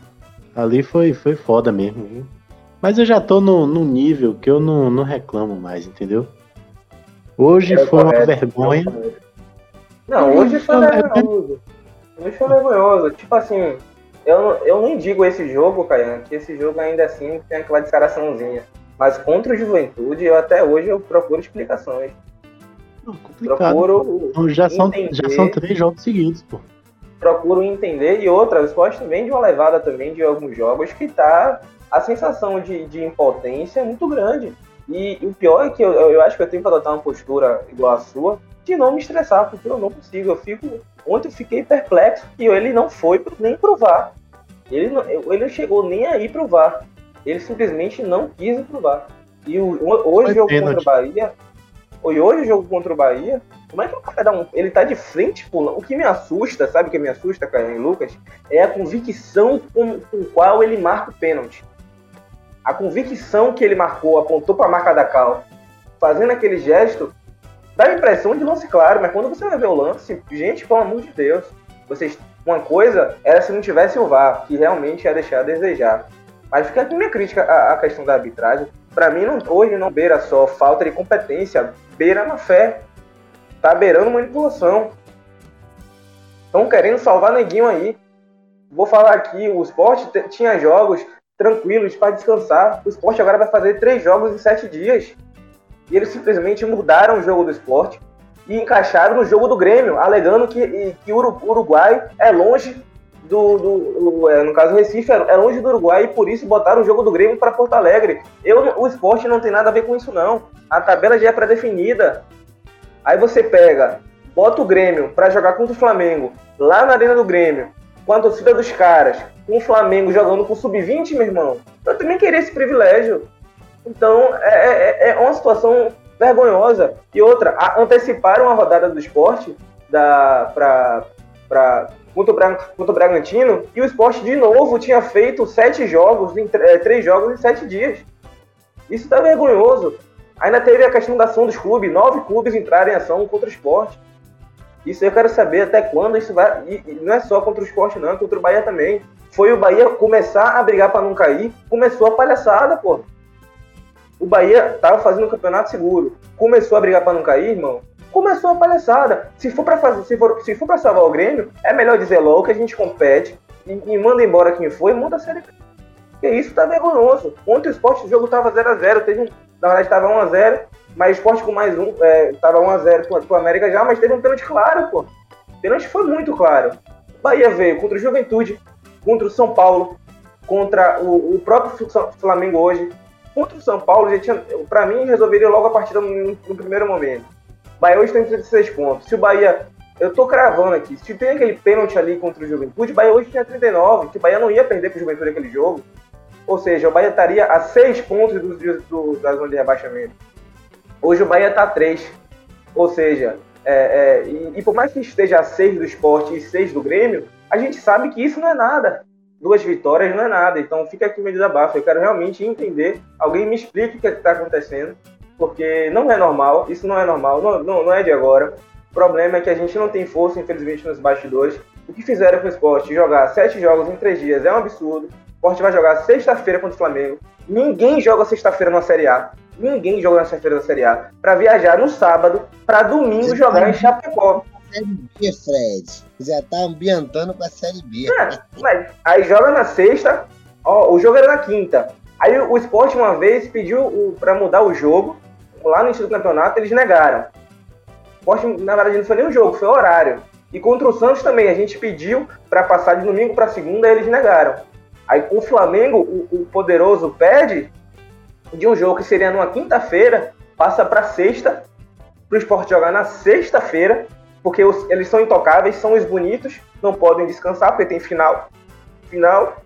Ali foi, foi foda mesmo, viu? Mas eu já tô no, no nível que eu não, não reclamo mais, entendeu? Hoje é foi correto, uma vergonha. Não, hoje foi vergonhoso. Hoje foi vergonhoso. Tipo assim, eu, eu nem digo esse jogo, Caian, que esse jogo ainda assim tem aquela descaraçãozinha. Mas contra o Juventude, eu até hoje eu procuro explicações. Não, procuro. Já são, já são três jogos seguidos, pô. Procuro entender. E outra, o esporte também de uma levada também de alguns jogos que tá. A sensação de, de impotência é muito grande. E, e o pior é que eu, eu acho que eu tenho que adotar uma postura igual a sua, de não me estressar, porque eu não consigo. Eu fico. Ontem eu fiquei perplexo que ele não foi nem provar. Ele não, ele não chegou nem aí provar. Ele simplesmente não quis provar. E o, hoje o jogo contra o Bahia. E hoje o jogo contra o Bahia. Como é que o cara dá um. Ele tá de frente pulando. O que me assusta, sabe o que me assusta, em Lucas? É a convicção com, com qual ele marca o pênalti. A convicção que ele marcou, apontou para a marca da Cal, fazendo aquele gesto, dá a impressão de lance claro, mas quando você ver o lance, gente, pelo amor de Deus, vocês, uma coisa era se não tivesse o VAR, que realmente ia deixar a desejar. Mas fica aqui minha crítica à, à questão da arbitragem. Para mim, não, hoje não beira só falta de competência, beira na fé. Tá beirando manipulação. Estão querendo salvar neguinho aí. Vou falar aqui, o esporte tinha jogos tranquilos para descansar. O esporte agora vai fazer três jogos em sete dias. E eles simplesmente mudaram o jogo do esporte e encaixaram no jogo do Grêmio, alegando que, que o Uruguai é longe do, do, é, no caso Recife é, é, longe do Uruguai e por isso botaram o jogo do Grêmio para Porto Alegre. Eu, o esporte não tem nada a ver com isso não. A tabela já é pré-definida. Aí você pega, bota o Grêmio para jogar contra o Flamengo lá na arena do Grêmio, com a torcida dos caras, com o Flamengo jogando com sub-20, meu irmão. Eu também queria esse privilégio. Então é, é, é uma situação vergonhosa. E outra, anteciparam a rodada do esporte para contra o, contra o Bragantino e o esporte de novo tinha feito sete jogos, em, é, três jogos em sete dias. Isso tá vergonhoso. Ainda teve a questão da ação dos clubes, nove clubes entraram em ação contra o esporte. Isso eu quero saber até quando isso vai. E, e não é só contra o esporte, não, é contra o Bahia também. Foi o Bahia começar a brigar para não cair, começou a palhaçada, pô. O Bahia tava fazendo um campeonato seguro. Começou a brigar para não cair, irmão. Começou a palhaçada. Se for para fazer, se for, se for para salvar o Grêmio, é melhor dizer logo que a gente compete e, e manda embora quem foi, manda a série. Porque isso tá vergonhoso. Ontem o esporte, o jogo tava 0x0, teve um, na verdade tava 1x0, mas o esporte com mais um, é, tava 1x0 pro, pro América já, mas teve um pênalti claro, pô. O pênalti foi muito claro. Bahia veio contra o Juventude, contra o São Paulo, contra o, o próprio Flamengo hoje, Contra o São Paulo, já tinha, pra mim, resolveria logo a partida no, no primeiro momento. O Bahia hoje tem 36 pontos. Se o Bahia. Eu tô cravando aqui. Se tem aquele pênalti ali contra o Juventude, o Bahia hoje tinha 39. Que o Bahia não ia perder pro Juventude aquele jogo. Ou seja, o Bahia estaria a 6 pontos do, do, da zona de rebaixamento. Hoje o Bahia tá a 3. Ou seja, é, é, e, e, por mais que esteja a 6 do esporte e 6 do Grêmio, a gente sabe que isso não é nada duas vitórias não é nada. Então fica aqui meu desabafo. Eu quero realmente entender. Alguém me explique o que é está acontecendo. Porque não é normal, isso não é normal, não, não, não, é de agora. O problema é que a gente não tem força, infelizmente, nos bastidores. O que fizeram com o esporte? Jogar sete jogos em três dias é um absurdo. O esporte vai jogar sexta-feira contra o Flamengo. Ninguém joga sexta-feira na Série A. Ninguém joga na sexta-feira na Série A. Para viajar no sábado, para domingo jogar em Chapecó. Série B, Fred. Já tá ambientando pra Série B. É, mas aí joga na sexta, ó, o jogo era na quinta. Aí o, esporte uma vez pediu o, pra mudar o jogo, lá no início do campeonato, eles negaram. O esporte, na verdade, não foi nem o jogo, foi o horário. E contra o Santos também, a gente pediu para passar de domingo para segunda, eles negaram. Aí o Flamengo, o, o poderoso, pede de um jogo que seria numa quinta-feira, passa para sexta, para o esporte jogar na sexta-feira, porque os, eles são intocáveis, são os bonitos, não podem descansar porque tem final. Final.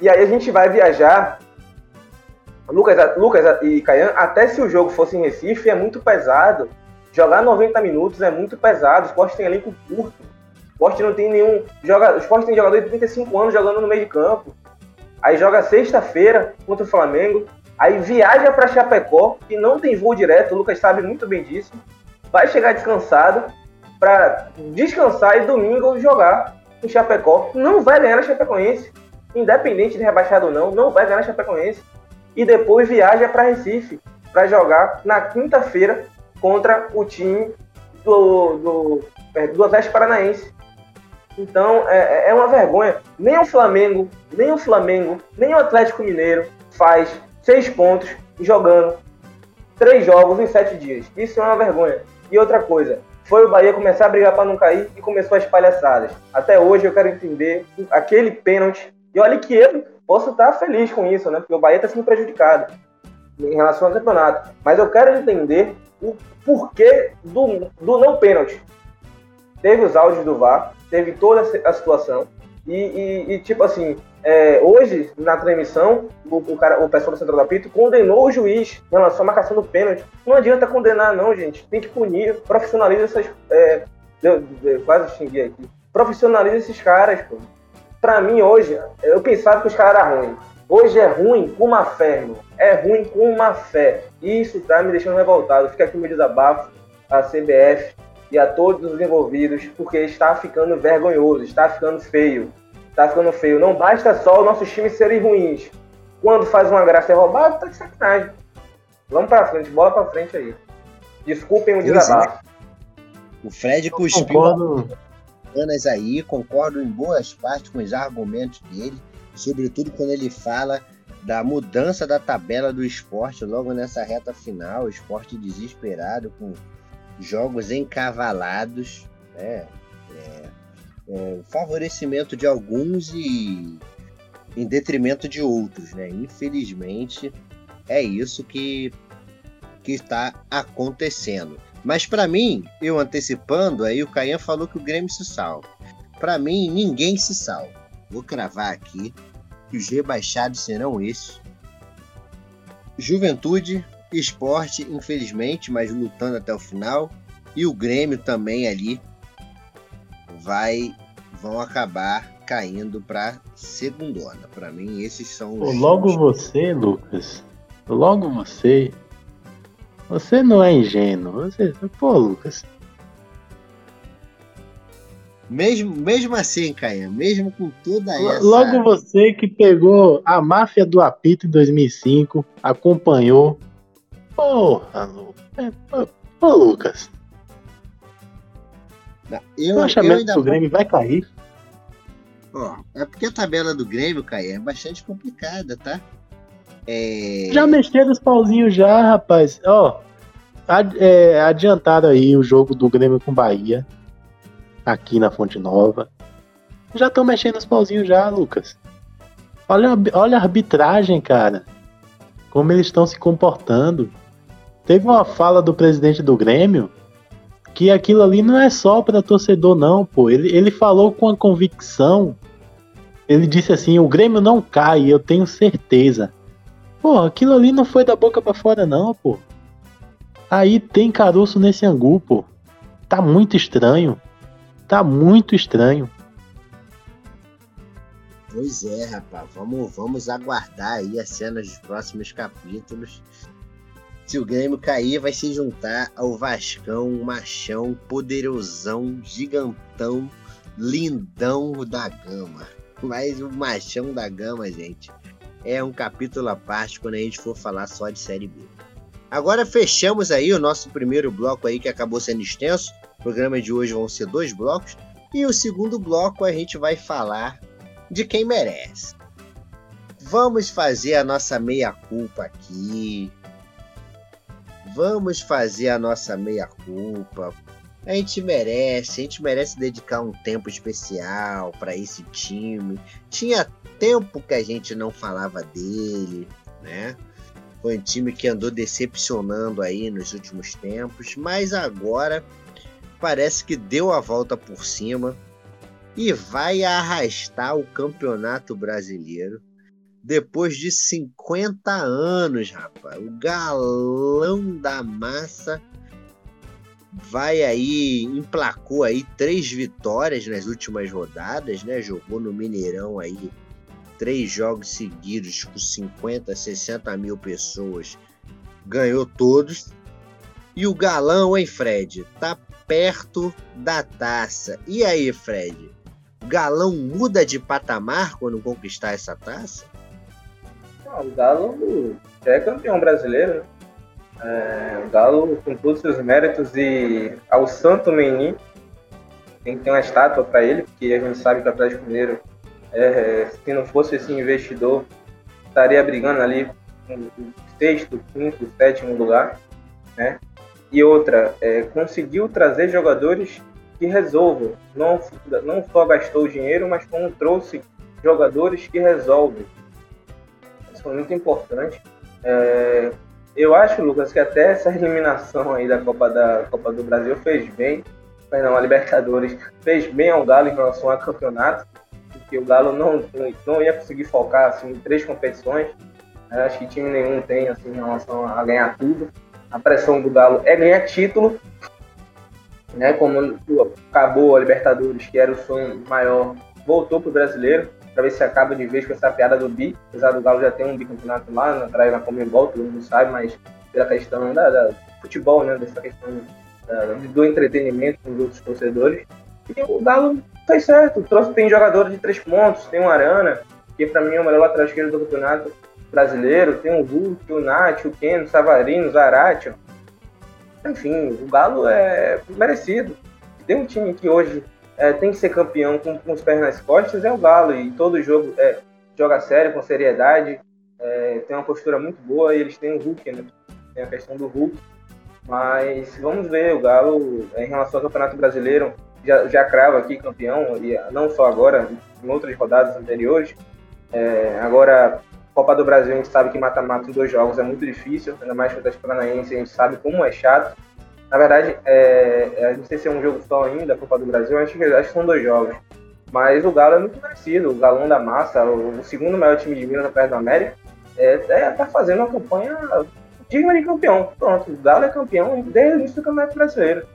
E aí a gente vai viajar. Lucas, Lucas e Caian, até se o jogo fosse em Recife, é muito pesado. Jogar 90 minutos é muito pesado. O esporte tem elenco curto. O esporte não tem nenhum. Joga, o esporte tem jogador de 35 anos jogando no meio de campo. Aí joga sexta-feira contra o Flamengo. Aí viaja para Chapecó, que não tem voo direto. O Lucas sabe muito bem disso. Vai chegar descansado para descansar e domingo jogar em Chapecó. Não vai ganhar a Chapecoense, independente de rebaixado ou não, não vai ganhar a Chapecoense. E depois viaja para Recife para jogar na quinta-feira contra o time do, do, é, do Atlético Paranaense. Então é, é, é uma vergonha. Nem o Flamengo, nem o Flamengo, nem o Atlético Mineiro faz seis pontos jogando três jogos em sete dias. Isso é uma vergonha. E outra coisa, foi o Bahia começar a brigar para não cair e começou as palhaçadas. Até hoje eu quero entender aquele pênalti. E olha que eu posso estar feliz com isso, né? Porque o Bahia está sendo prejudicado em relação ao campeonato. Mas eu quero entender o porquê do, do não pênalti. Teve os áudios do VAR, teve toda a situação. E, e, e tipo assim, é, hoje, na transmissão, o, o, cara, o pessoal do Central do Apito condenou o juiz em relação à marcação do pênalti. Não adianta condenar, não, gente. Tem que punir, profissionaliza essas. É, eu, eu quase xinguei aqui. Profissionaliza esses caras, pô. Pra mim, hoje, eu pensava que os caras eram ruins. Hoje é ruim com uma fé, irmão. É ruim com uma fé. Isso tá me deixando revoltado. Fica aqui meu desabafo à CBF e a todos os envolvidos, porque está ficando vergonhoso, está ficando feio. Está ficando feio. Não basta só os nossos times serem ruins. Quando faz uma graça é roubado, tá de sacanagem. Vamos pra frente, bola pra frente aí. Desculpem o é. desabafo. O Fred cuspiu apenas aí, concordo em boas partes com os argumentos dele sobretudo quando ele fala da mudança da tabela do esporte logo nessa reta final, esporte desesperado com jogos encavalados, né? É, é, favorecimento de alguns e em detrimento de outros, né? Infelizmente é isso que que está acontecendo. Mas para mim, eu antecipando, aí o Caian falou que o Grêmio se salva. Para mim, ninguém se salva. Vou cravar aqui que os rebaixados serão esses. Juventude, esporte, infelizmente, mas lutando até o final. E o Grêmio também ali vai vão acabar caindo para segundona. Para mim, esses são os. logo você, Lucas. Logo você. Você não é ingênuo. Você, pô, Lucas. Mesmo, mesmo assim, Caia, mesmo com toda essa. Logo você que pegou a máfia do apito em 2005, acompanhou. Porra, Lucas. Ô, Lucas. Eu, o eu ainda do Grêmio vai cair. Ó, é porque a tabela do Grêmio, Caia, é bastante complicada, tá? É... Já mexeram os pauzinhos já, rapaz. Ó, ad, é, adiantaram aí o jogo do Grêmio com Bahia aqui na Fonte Nova. Já estão mexendo os pauzinhos já, Lucas. Olha, olha a arbitragem, cara. Como eles estão se comportando. Teve uma fala do presidente do Grêmio que aquilo ali não é só para torcedor, não, pô. Ele, ele falou com a convicção. Ele disse assim: o Grêmio não cai, eu tenho certeza. Pô, aquilo ali não foi da boca para fora, não, pô. Aí tem caroço nesse angu, pô. Tá muito estranho. Tá muito estranho. Pois é, rapaz. Vamos, vamos aguardar aí as cenas dos próximos capítulos. Se o Grêmio cair, vai se juntar ao Vascão, machão, poderosão, gigantão, lindão da gama. Mas o machão da gama, gente, é um capítulo à parte quando a gente for falar só de Série B. Agora fechamos aí o nosso primeiro bloco aí que acabou sendo extenso. O programa de hoje vão ser dois blocos. E o segundo bloco a gente vai falar de quem merece. Vamos fazer a nossa meia-culpa aqui. Vamos fazer a nossa meia-culpa. A gente merece, a gente merece dedicar um tempo especial para esse time. Tinha tempo que a gente não falava dele, né? Foi um time que andou decepcionando aí nos últimos tempos, mas agora parece que deu a volta por cima e vai arrastar o Campeonato Brasileiro depois de 50 anos, rapaz. O galão da massa vai aí, emplacou aí três vitórias nas últimas rodadas, né? Jogou no Mineirão aí três jogos seguidos com 50, 60 mil pessoas. Ganhou todos. E o galão, hein, Fred? Tá perto da taça. E aí, Fred? O Galão muda de patamar quando conquistar essa taça? O Galo é campeão brasileiro, né? É, o Galo, com todos os seus méritos e ao santo menino, tem que ter uma estátua para ele, porque a gente sabe que o Atlético Mineiro, é, se não fosse esse investidor, estaria brigando ali no sexto, quinto, sétimo lugar, né? E outra, é, conseguiu trazer jogadores que resolvam. Não, não só gastou dinheiro, mas como trouxe jogadores que resolvem. Foi muito importante. É, eu acho, Lucas, que até essa eliminação aí da Copa, da Copa do Brasil fez bem, não, a Libertadores fez bem ao Galo em relação ao campeonato, porque o Galo não, não ia conseguir focar assim, em três competições. Acho que time nenhum tem assim, em relação a ganhar tudo. A pressão do Galo é ganhar título, né? Como acabou a Libertadores, que era o sonho maior, voltou para o brasileiro para ver se acaba de vez com essa piada do bi. Apesar do Galo já ter um bicampeonato lá, atrás na Comembol, todo mundo sabe, mas pela questão da, da futebol, né? Dessa questão da, do entretenimento com os outros torcedores. E o Galo fez certo, trouxe, tem jogadores de três pontos, tem o Arana, que para mim é o melhor lateral esquerdo do campeonato brasileiro, tem o Hulk, o Nath, o Ken, o Savarino, o Zarate. Enfim, o Galo é merecido. Tem um time que hoje é, tem que ser campeão com, com, os pés nas costas, é o Galo. E todo jogo é, joga sério, com seriedade, é, tem uma postura muito boa e eles têm o Hulk, né? Tem a questão do Hulk. Mas vamos ver, o Galo, em relação ao Campeonato Brasileiro, já, já crava aqui campeão, e não só agora, em outras rodadas anteriores. É, agora, Copa do Brasil, a gente sabe que mata-mata em dois jogos é muito difícil, ainda mais contra o Paranaense, a gente sabe como é chato. Na verdade, é, é, não sei se é um jogo só ainda, a Copa do Brasil, acho que, acho que são dois jogos. Mas o Galo é muito parecido, o Galão da Massa, o, o segundo maior time de Minas perto da América, é, é, tá fazendo uma campanha digna de campeão. Pronto, o Galo é campeão desde o início do Campeonato Brasileiro.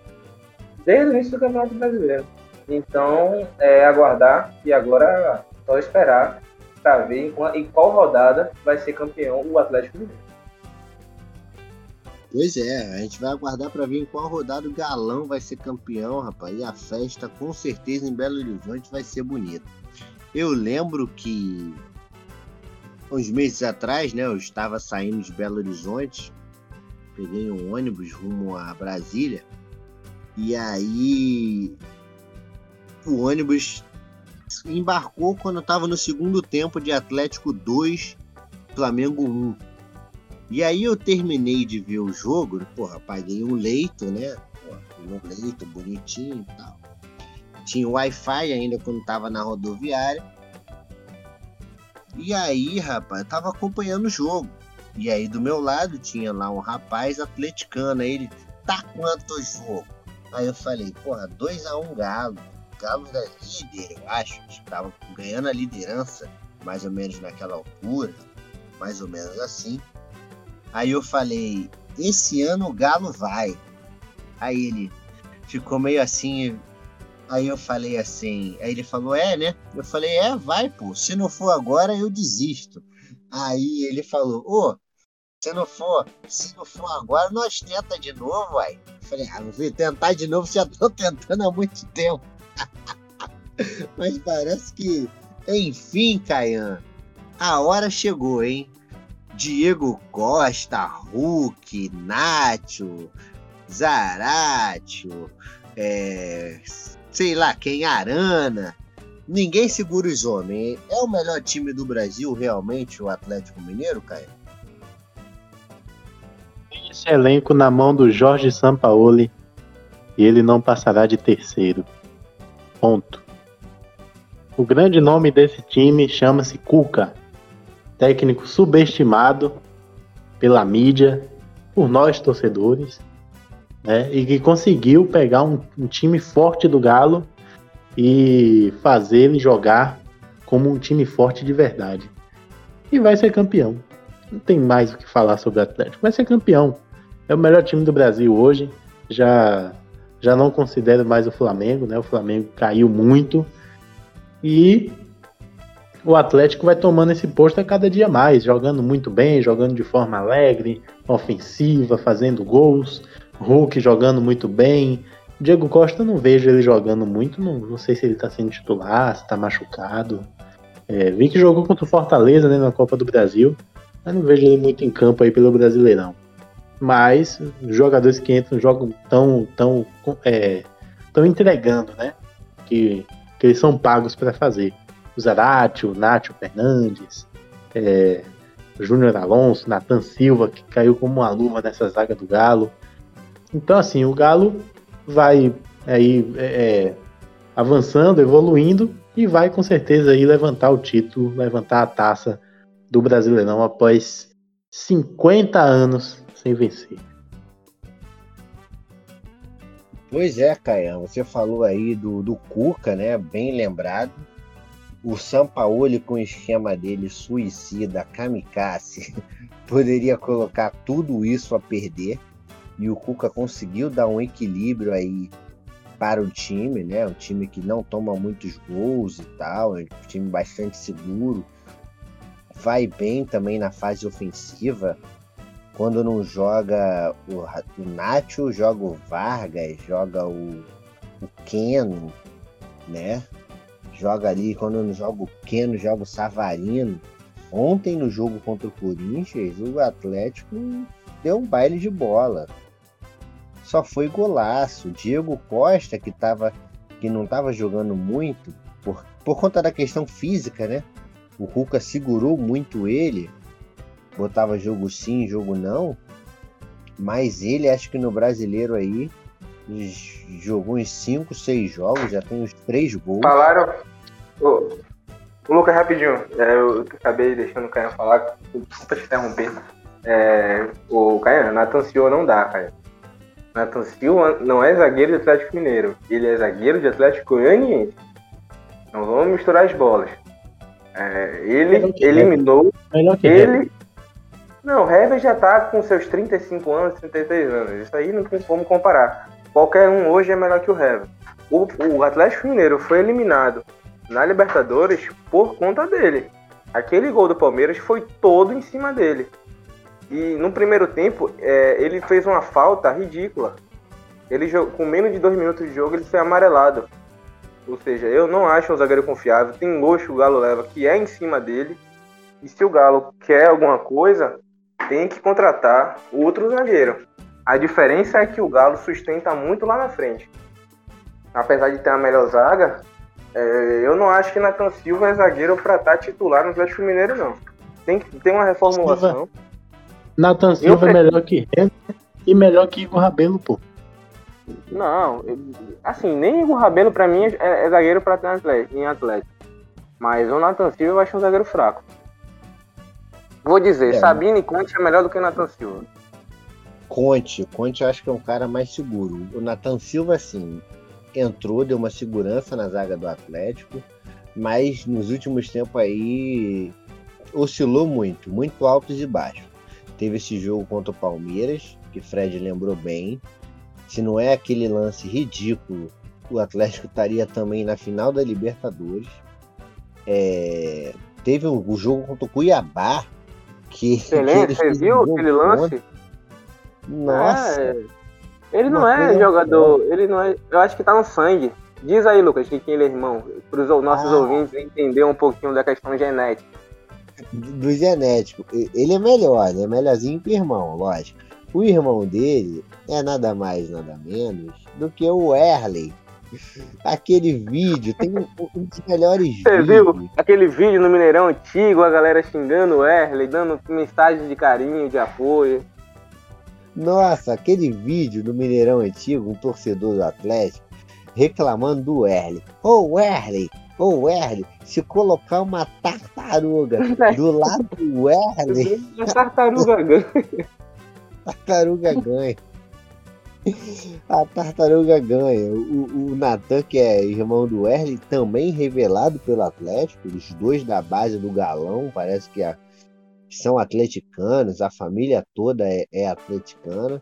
Desde o início do Campeonato Brasileiro. Então, é aguardar e agora só esperar para ver em qual rodada vai ser campeão o Atlético Mineiro. Pois é, a gente vai aguardar para ver em qual rodada o Galão vai ser campeão, rapaz. E a festa, com certeza, em Belo Horizonte vai ser bonita. Eu lembro que uns meses atrás, né, eu estava saindo de Belo Horizonte, peguei um ônibus rumo a Brasília, e aí o ônibus embarcou quando estava no segundo tempo de Atlético 2, Flamengo 1. E aí eu terminei de ver o jogo, porra, paguei um leito, né? Um leito bonitinho e tal. Tinha Wi-Fi ainda quando tava na rodoviária. E aí, rapaz, eu tava acompanhando o jogo. E aí do meu lado tinha lá um rapaz atleticano. Aí ele, tá quanto o jogo? Aí eu falei, porra, 2x1 um Galo. Galo da líder, eu acho. Tava ganhando a liderança, mais ou menos naquela altura. Mais ou menos assim. Aí eu falei, esse ano o Galo vai. Aí ele ficou meio assim. Aí eu falei assim. Aí ele falou, é, né? Eu falei, é, vai, pô. Se não for agora, eu desisto. Aí ele falou, ô, se não for, se não for agora, nós tenta de novo, vai. Eu falei, ah, vou tentar de novo, já tô tentando há muito tempo. *laughs* Mas parece que, enfim, Caian, a hora chegou, hein? Diego Costa, Hulk, Nacho, Zaratio, é, sei lá quem, Arana. Ninguém segura os homens. É o melhor time do Brasil, realmente, o Atlético Mineiro, Caio? Esse elenco na mão do Jorge Sampaoli e ele não passará de terceiro. Ponto. O grande nome desse time chama-se Cuca técnico subestimado pela mídia, por nós torcedores, né? E que conseguiu pegar um, um time forte do Galo e fazer ele jogar como um time forte de verdade. E vai ser campeão. Não tem mais o que falar sobre o Atlético. Vai ser campeão. É o melhor time do Brasil hoje. Já já não considero mais o Flamengo, né? O Flamengo caiu muito. E o Atlético vai tomando esse posto a cada dia mais, jogando muito bem, jogando de forma alegre, ofensiva, fazendo gols. Hulk jogando muito bem. Diego Costa não vejo ele jogando muito, não, não sei se ele está sendo titular, se está machucado. É, vi que jogou contra o Fortaleza né, na Copa do Brasil, mas não vejo ele muito em campo aí pelo Brasileirão. Mas jogadores que entram jogam tão, tão, é, tão entregando, né? que, que eles são pagos para fazer. O Zarate, o Nátio Fernandes, é, Júnior Alonso, Nathan Silva, que caiu como uma luva nessa zaga do Galo. Então, assim, o Galo vai aí é, é, avançando, evoluindo e vai com certeza aí levantar o título, levantar a taça do Brasileirão após 50 anos sem vencer. Pois é, Caio, você falou aí do, do Cuca, né? Bem lembrado. O Sampaoli com o esquema dele suicida, kamikaze, *laughs* poderia colocar tudo isso a perder. E o Cuca conseguiu dar um equilíbrio aí para o time, né? Um time que não toma muitos gols e tal, é um time bastante seguro. Vai bem também na fase ofensiva, quando não joga o, o Nacho, joga o Vargas, joga o, o Keno, né? Joga ali, quando não joga o Keno, joga o Savarino. Ontem no jogo contra o Corinthians, o Atlético deu um baile de bola. Só foi golaço. Diego Costa, que, tava, que não estava jogando muito, por, por conta da questão física, né? O Cuca segurou muito ele botava jogo sim, jogo não. Mas ele, acho que no brasileiro aí, jogou uns 5, 6 jogos, já tem uns 3 gols. Falaram. Ô, Lucas, rapidinho, é, eu acabei deixando o Caio falar, desculpa te interromper. É, o Caio, Nathan Silva não dá, Caio. Nathan Silva não é zagueiro de Atlético Mineiro, ele é zagueiro de Atlético Goianiense. Não vamos misturar as bolas. É, ele eliminou. Ele, não, o Hever já tá com seus 35 anos, 33 anos. Isso aí não tem como comparar. Qualquer um hoje é melhor que o Hever. O, o Atlético Mineiro foi eliminado na Libertadores por conta dele. Aquele gol do Palmeiras foi todo em cima dele. E no primeiro tempo, é, ele fez uma falta ridícula. Ele com menos de dois minutos de jogo, ele foi amarelado. Ou seja, eu não acho um zagueiro confiável. Tem gosto que o Galo leva que é em cima dele. E se o Galo quer alguma coisa, tem que contratar outro zagueiro. A diferença é que o Galo sustenta muito lá na frente. Apesar de ter a melhor zaga, é, eu não acho que Nathan Silva é zagueiro para estar tá titular no Atlético Mineiro, não. Tem que ter uma reformulação. Nathan Silva é melhor que Renner e melhor que Igor Rabelo, pô. Não, assim, nem Igor Rabelo para mim é, é zagueiro para estar em Atlético. Mas o Nathan Silva eu acho um zagueiro fraco. Vou dizer, é, Sabine Conte é melhor do que o Nathan Silva. Conte, Conte eu acho que é um cara mais seguro. O Nathan Silva, assim, entrou, deu uma segurança na zaga do Atlético, mas nos últimos tempos aí oscilou muito, muito altos e baixos. Teve esse jogo contra o Palmeiras, que Fred lembrou bem. Se não é aquele lance ridículo, o Atlético estaria também na final da Libertadores. É... Teve um, o jogo contra o Cuiabá, que, Excelente, *laughs* você viu aquele lance? Nossa. É, ele não é jogador, ele não é. Eu acho que tá no sangue. Diz aí, Lucas, que ele é irmão, para os nossos ah. ouvintes entender um pouquinho da questão genética. Do genético. Ele é melhor, ele é melhorzinho que o irmão, lógico. O irmão dele é nada mais, nada menos do que o Erley, Aquele vídeo tem um dos melhores Você vídeos. viu aquele vídeo no Mineirão antigo, a galera xingando o Erley, dando mensagem de carinho, de apoio. Nossa, aquele vídeo do Mineirão antigo, um torcedor do Atlético reclamando do Erley. Ô oh, Erley, ô oh, Erley, se colocar uma tartaruga do *laughs* lado do Erley. A tartaruga ganha. *laughs* tartaruga ganha. A tartaruga ganha. O, o Natan, que é irmão do Erle, também revelado pelo Atlético. Os dois da base do Galão, parece que a, são atleticanos. A família toda é, é atleticana.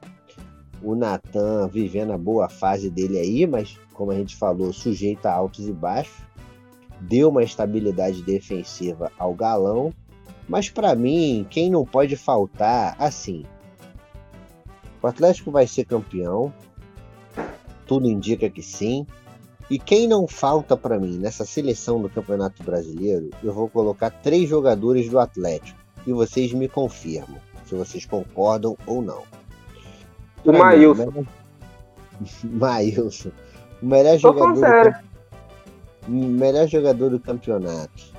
O Natan vivendo a boa fase dele aí, mas como a gente falou, sujeito a altos e baixos. Deu uma estabilidade defensiva ao Galão. Mas para mim, quem não pode faltar, assim, o Atlético vai ser campeão. Tudo indica que sim. E quem não falta para mim nessa seleção do Campeonato Brasileiro, eu vou colocar três jogadores do Atlético. E vocês me confirmam se vocês concordam ou não. O Maílson. Maílson. O melhor *laughs* jogador. Melhor jogador do campeonato.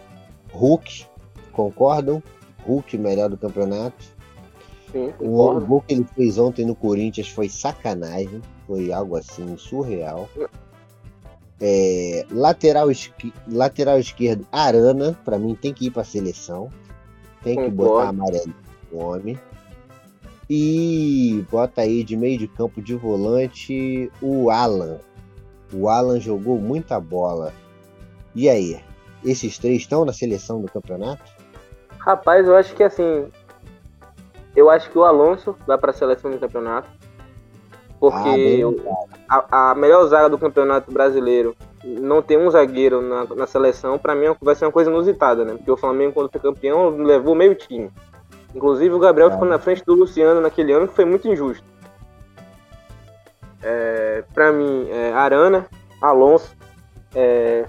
Hulk, concordam? Hulk melhor do campeonato. Sim, o gol que ele fez ontem no Corinthians foi sacanagem. Foi algo assim surreal. É, lateral, esqui... lateral esquerdo, Arana, para mim tem que ir para seleção. Tem que Concordo. botar amarelo no homem. E bota aí de meio de campo de volante o Alan. O Alan jogou muita bola. E aí? Esses três estão na seleção do campeonato? Rapaz, eu acho que assim. Eu acho que o Alonso vai para a seleção do campeonato. Porque ah, a, a, melhor zaga do campeonato brasileiro não tem um zagueiro na, na seleção, para mim vai ser uma coisa inusitada, né? Porque o Flamengo, quando foi campeão, levou meio time. Inclusive o Gabriel ficou na frente do Luciano naquele ano, que foi muito injusto. É, para mim, é Arana, Alonso, é,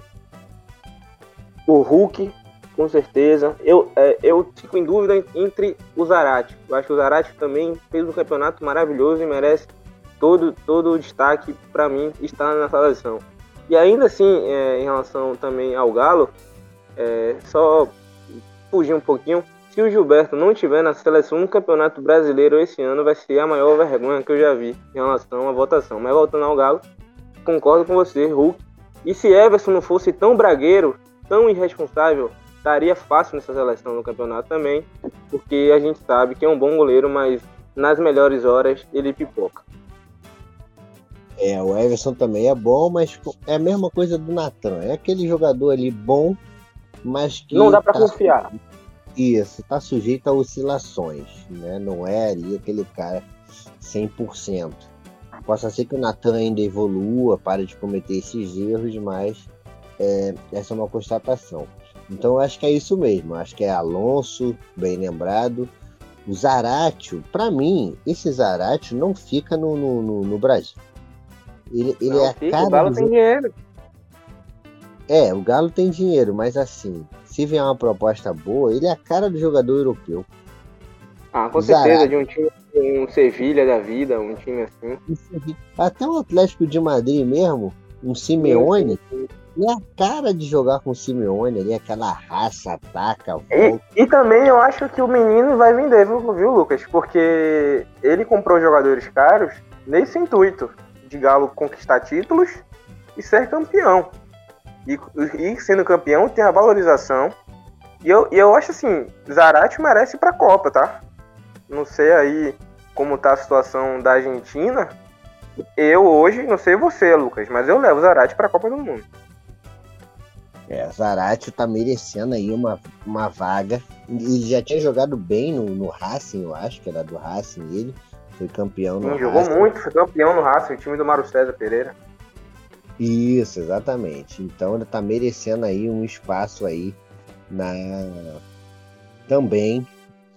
o Hulk, com certeza. Eu, é, eu fico em dúvida entre o Zarate. Eu acho que o Zarate também fez um campeonato maravilhoso e merece todo, todo o destaque para mim estar na seleção. E ainda assim, é, em relação também ao Galo, é, só fugir um pouquinho, se o Gilberto não estiver na seleção no Campeonato Brasileiro esse ano, vai ser a maior vergonha que eu já vi em relação à votação. Mas voltando ao Galo, concordo com você, Hulk. E se Everson não fosse tão bragueiro, tão irresponsável, estaria fácil nessa seleção no campeonato também, porque a gente sabe que é um bom goleiro, mas nas melhores horas ele pipoca. É, o Everson também é bom, mas é a mesma coisa do Natan. É aquele jogador ali bom, mas que. Não dá para tá... confiar. Isso, está sujeito a oscilações, né? Não é ali aquele cara 100%. Possa ser que o Natan ainda evolua, pare de cometer esses erros, mas é, essa é uma constatação. Então eu acho que é isso mesmo. Acho que é Alonso, bem lembrado. O Zaratio, para mim, esse Zaratio não fica no, no, no, no Brasil. Ele, ele não, é fica, cara. O Galo tem dinheiro. É, o Galo tem dinheiro, mas assim, se vier uma proposta boa, ele é a cara do jogador europeu. Ah, com certeza, de um time, um Sevilha da vida, um time assim. Até o Atlético de Madrid mesmo, um Simeone, é a cara de jogar com o Simeone ali, aquela raça, ataca, e, e, também eu acho que o menino vai vender, viu, viu, Lucas? Porque ele comprou jogadores caros nesse intuito de Galo conquistar títulos e ser campeão. E, e sendo campeão, tem a valorização. E eu, e eu acho assim, Zarate merece ir pra Copa, tá? Não sei aí como tá a situação da Argentina. Eu hoje, não sei você, Lucas, mas eu levo Zarate pra Copa do Mundo. É, Zarate tá merecendo aí uma, uma vaga. Ele já tinha jogado bem no, no Racing, eu acho, que era do Racing ele. Foi campeão no Sim, jogou muito, foi campeão no Racing, o time do Mário César Pereira. Isso, exatamente. Então ele está merecendo aí um espaço aí na também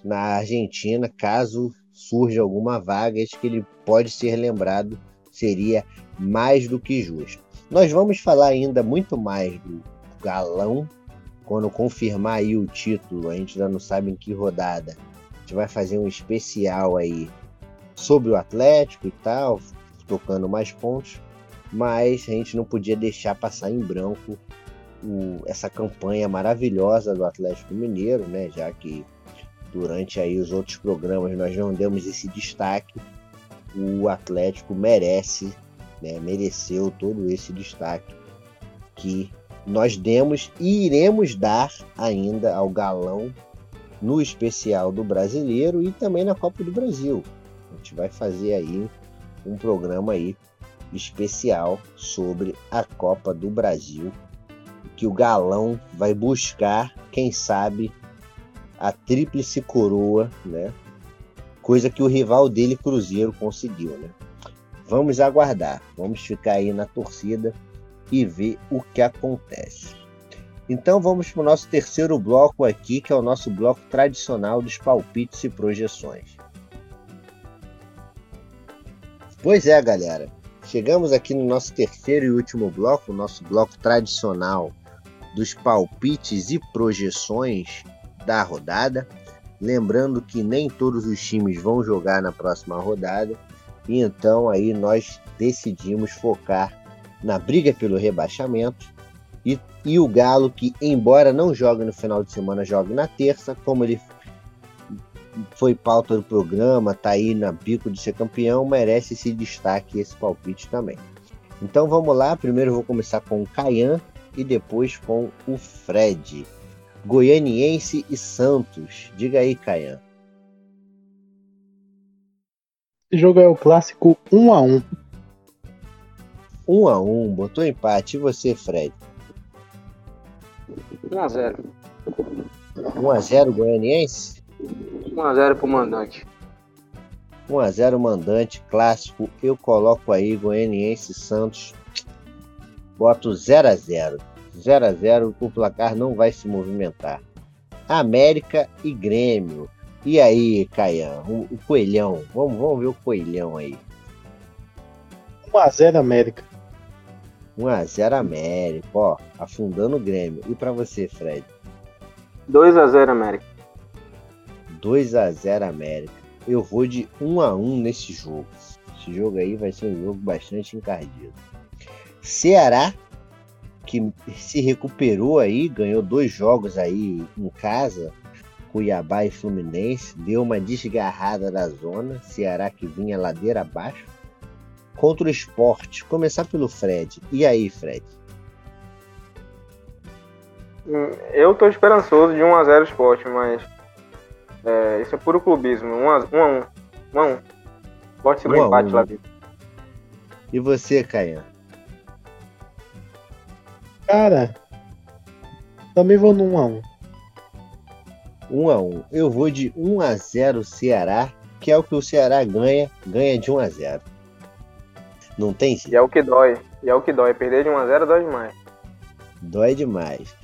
na Argentina, caso surja alguma vaga, acho que ele pode ser lembrado, seria mais do que justo. Nós vamos falar ainda muito mais do galão quando confirmar aí o título, a gente ainda não sabe em que rodada. A gente vai fazer um especial aí sobre o Atlético e tal, tocando mais pontos mas a gente não podia deixar passar em branco o, essa campanha maravilhosa do Atlético Mineiro, né? Já que durante aí os outros programas nós não demos esse destaque, o Atlético merece, né? Mereceu todo esse destaque que nós demos e iremos dar ainda ao galão no especial do brasileiro e também na Copa do Brasil. A gente vai fazer aí um programa aí especial sobre a Copa do Brasil, que o Galão vai buscar, quem sabe, a tríplice coroa, né? Coisa que o rival dele, Cruzeiro, conseguiu, né? Vamos aguardar, vamos ficar aí na torcida e ver o que acontece. Então vamos para o nosso terceiro bloco aqui, que é o nosso bloco tradicional dos palpites e projeções. Pois é, galera. Chegamos aqui no nosso terceiro e último bloco, o nosso bloco tradicional dos palpites e projeções da rodada. Lembrando que nem todos os times vão jogar na próxima rodada, e então aí nós decidimos focar na briga pelo rebaixamento e E o Galo, que embora não jogue no final de semana, jogue na terça, como ele foi pauta do programa, tá aí na bico de ser campeão, merece esse destaque esse palpite também. Então vamos lá, primeiro eu vou começar com o Caian e depois com o Fred. Goianiense e Santos. Diga aí, Caian. Esse jogo é o clássico 1 a 1 1 a 1 botou empate. E você, Fred? 1x0. 1x0 Goianiense? 1x0 pro mandante. 1x0 mandante, clássico. Eu coloco aí Goianiense Santos. Boto 0x0. 0x0, o placar não vai se movimentar. América e Grêmio. E aí, Caian? O, o Coelhão. Vamos, vamos ver o Coelhão aí. 1x0 América. 1x0 América, ó, afundando o Grêmio. E para você, Fred? 2x0 América. 2x0 América. Eu vou de 1x1 nesse jogo. Esse jogo aí vai ser um jogo bastante encardido. Ceará, que se recuperou aí, ganhou dois jogos aí em casa, Cuiabá e Fluminense, deu uma desgarrada da zona. Ceará que vinha ladeira abaixo contra o esporte. Começar pelo Fred. E aí, Fred? Hum, eu tô esperançoso de 1x0 esporte, mas é, isso é puro clubismo. 1x1. 1x1. Pode ser um empate lá dentro. E você, Caian? Cara, também vou no 1x1. 1x1. Eu vou de 1x0 Ceará, que é o que o Ceará ganha, ganha de 1x0. Não tem E é o que dói. E é o que dói. Perder de 1x0 dói demais. Dói demais.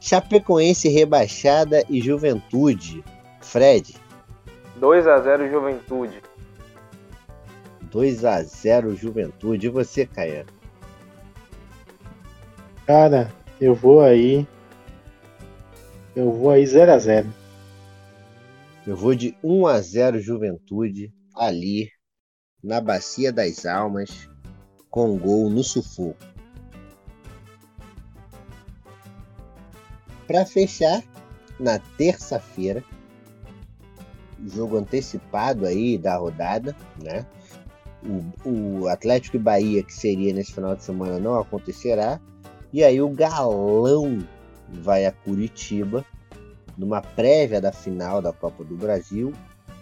Chapecoense rebaixada e Juventude. Fred. 2x0 Juventude. 2x0 Juventude. E você, Caia? Cara, eu vou aí. Eu vou aí 0x0. Eu vou de 1x0 Juventude ali na Bacia das Almas com gol no sufoco. Para fechar, na terça-feira, jogo antecipado aí da rodada, né? O, o, Atlético e Bahia, que seria nesse final de semana, não acontecerá. E aí o Galão vai a Curitiba numa prévia da final da Copa do Brasil.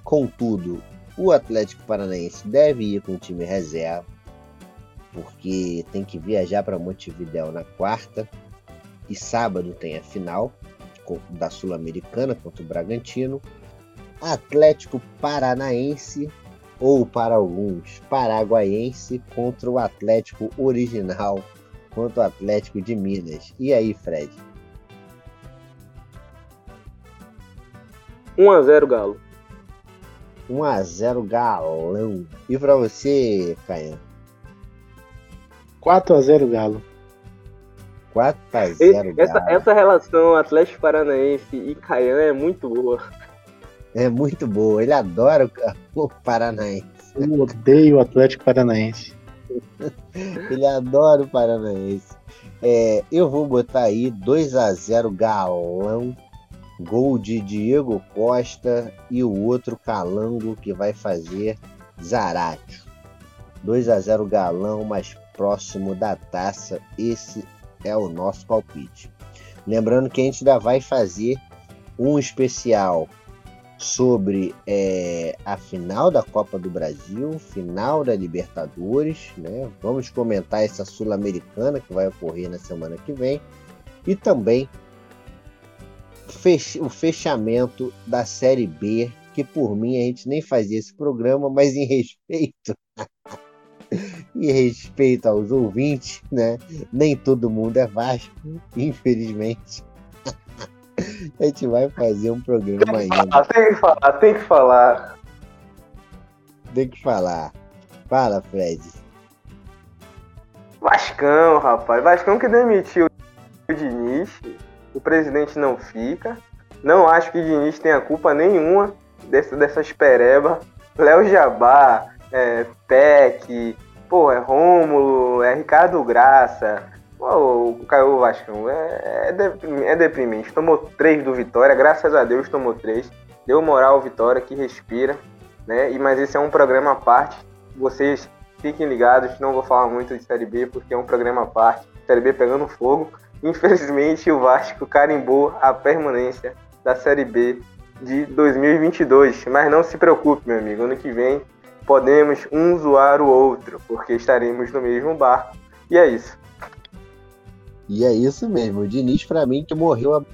Contudo, o Atlético Paranaense deve ir com o time reserva porque tem que viajar para Montevidéu na quarta e sábado tem a final da Sul-Americana contra o Bragantino. Atlético Paranaense ou para alguns paraguaiense contra o Atlético original contra o Atlético de Minas. E aí, Fred? 1 a 0 Galo. 1 a 0 Galão. E para você, Caio? 4x0 Galo. 4x0 Galo. Essa, essa relação Atlético Paranaense e Caian é muito boa. É muito boa. Ele adora *laughs* o Paranaense. Eu odeio o Atlético Paranaense. *laughs* Ele adora o Paranaense. É, eu vou botar aí 2 a 0 Galão. Gol de Diego Costa e o outro Calango que vai fazer Zaratio. 2 a 0 Galão, mas próximo da taça. Esse é o nosso palpite. Lembrando que a gente ainda vai fazer um especial sobre é, a final da Copa do Brasil, final da Libertadores, né? Vamos comentar essa Sul-Americana que vai ocorrer na semana que vem e também o fechamento da Série B, que por mim a gente nem fazia esse programa, mas em respeito *laughs* e respeito aos ouvintes, né? Nem todo mundo é Vasco, infelizmente. A gente vai fazer um programa ainda. tem que falar, tem que falar. Tem que falar. Fala, Fred. Vascão, rapaz. Vascão que demitiu o Diniz. O presidente não fica. Não acho que o Diniz tenha culpa nenhuma dessa, dessas pereba. Léo Jabá, é, Peck, pô, é Rômulo, é Ricardo Graça, o Caio Vascão é, é, deprimente. Tomou três do Vitória, graças a Deus tomou três. Deu moral ao Vitória que respira, né? E, mas esse é um programa à parte. Vocês fiquem ligados, não vou falar muito de Série B porque é um programa à parte. Série B pegando fogo. Infelizmente o Vasco carimbou a permanência da Série B de 2022. Mas não se preocupe, meu amigo. Ano que vem podemos um zoar o outro, porque estaremos no mesmo barco. E é isso. E é isso mesmo. O Diniz, para mim, que morreu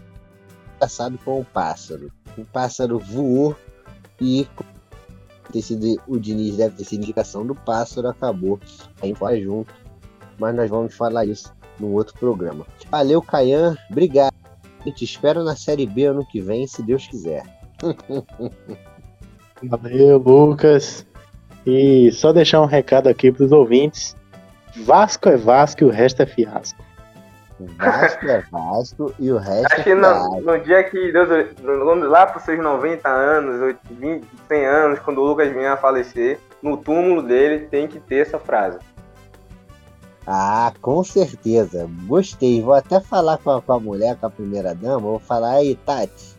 abraçado com o pássaro. O pássaro voou e ter sido, o Diniz deve ter sido indicação do pássaro, acabou. A gente vai junto. Mas nós vamos falar isso no outro programa. Valeu, Caian. Obrigado. A gente espera na Série B ano que vem, se Deus quiser. *laughs* Valeu, Lucas. E só deixar um recado aqui para os ouvintes: Vasco é Vasco e o resto é fiasco. Vasco é Vasco e o resto Acho é que no, no, dia que Deus, lá para os seus 90 anos, 20, 100 anos, quando o Lucas vinha a falecer, no túmulo dele tem que ter essa frase. Ah, com certeza. Gostei. Vou até falar com a, com a mulher, com a primeira dama. Vou falar aí, Tati.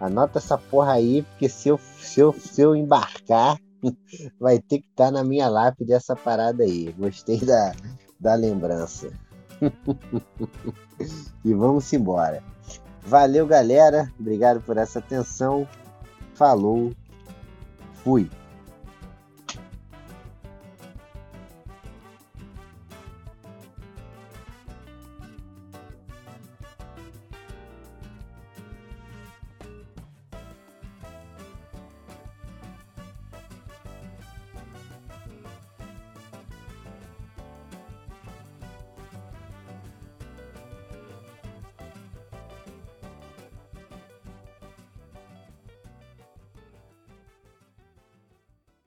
Anota essa porra aí, porque se eu, se eu, se eu embarcar, *laughs* vai ter que estar tá na minha lápide essa parada aí. Gostei da, da lembrança. E vamos embora. Valeu, galera. Obrigado por essa atenção. Falou. Fui.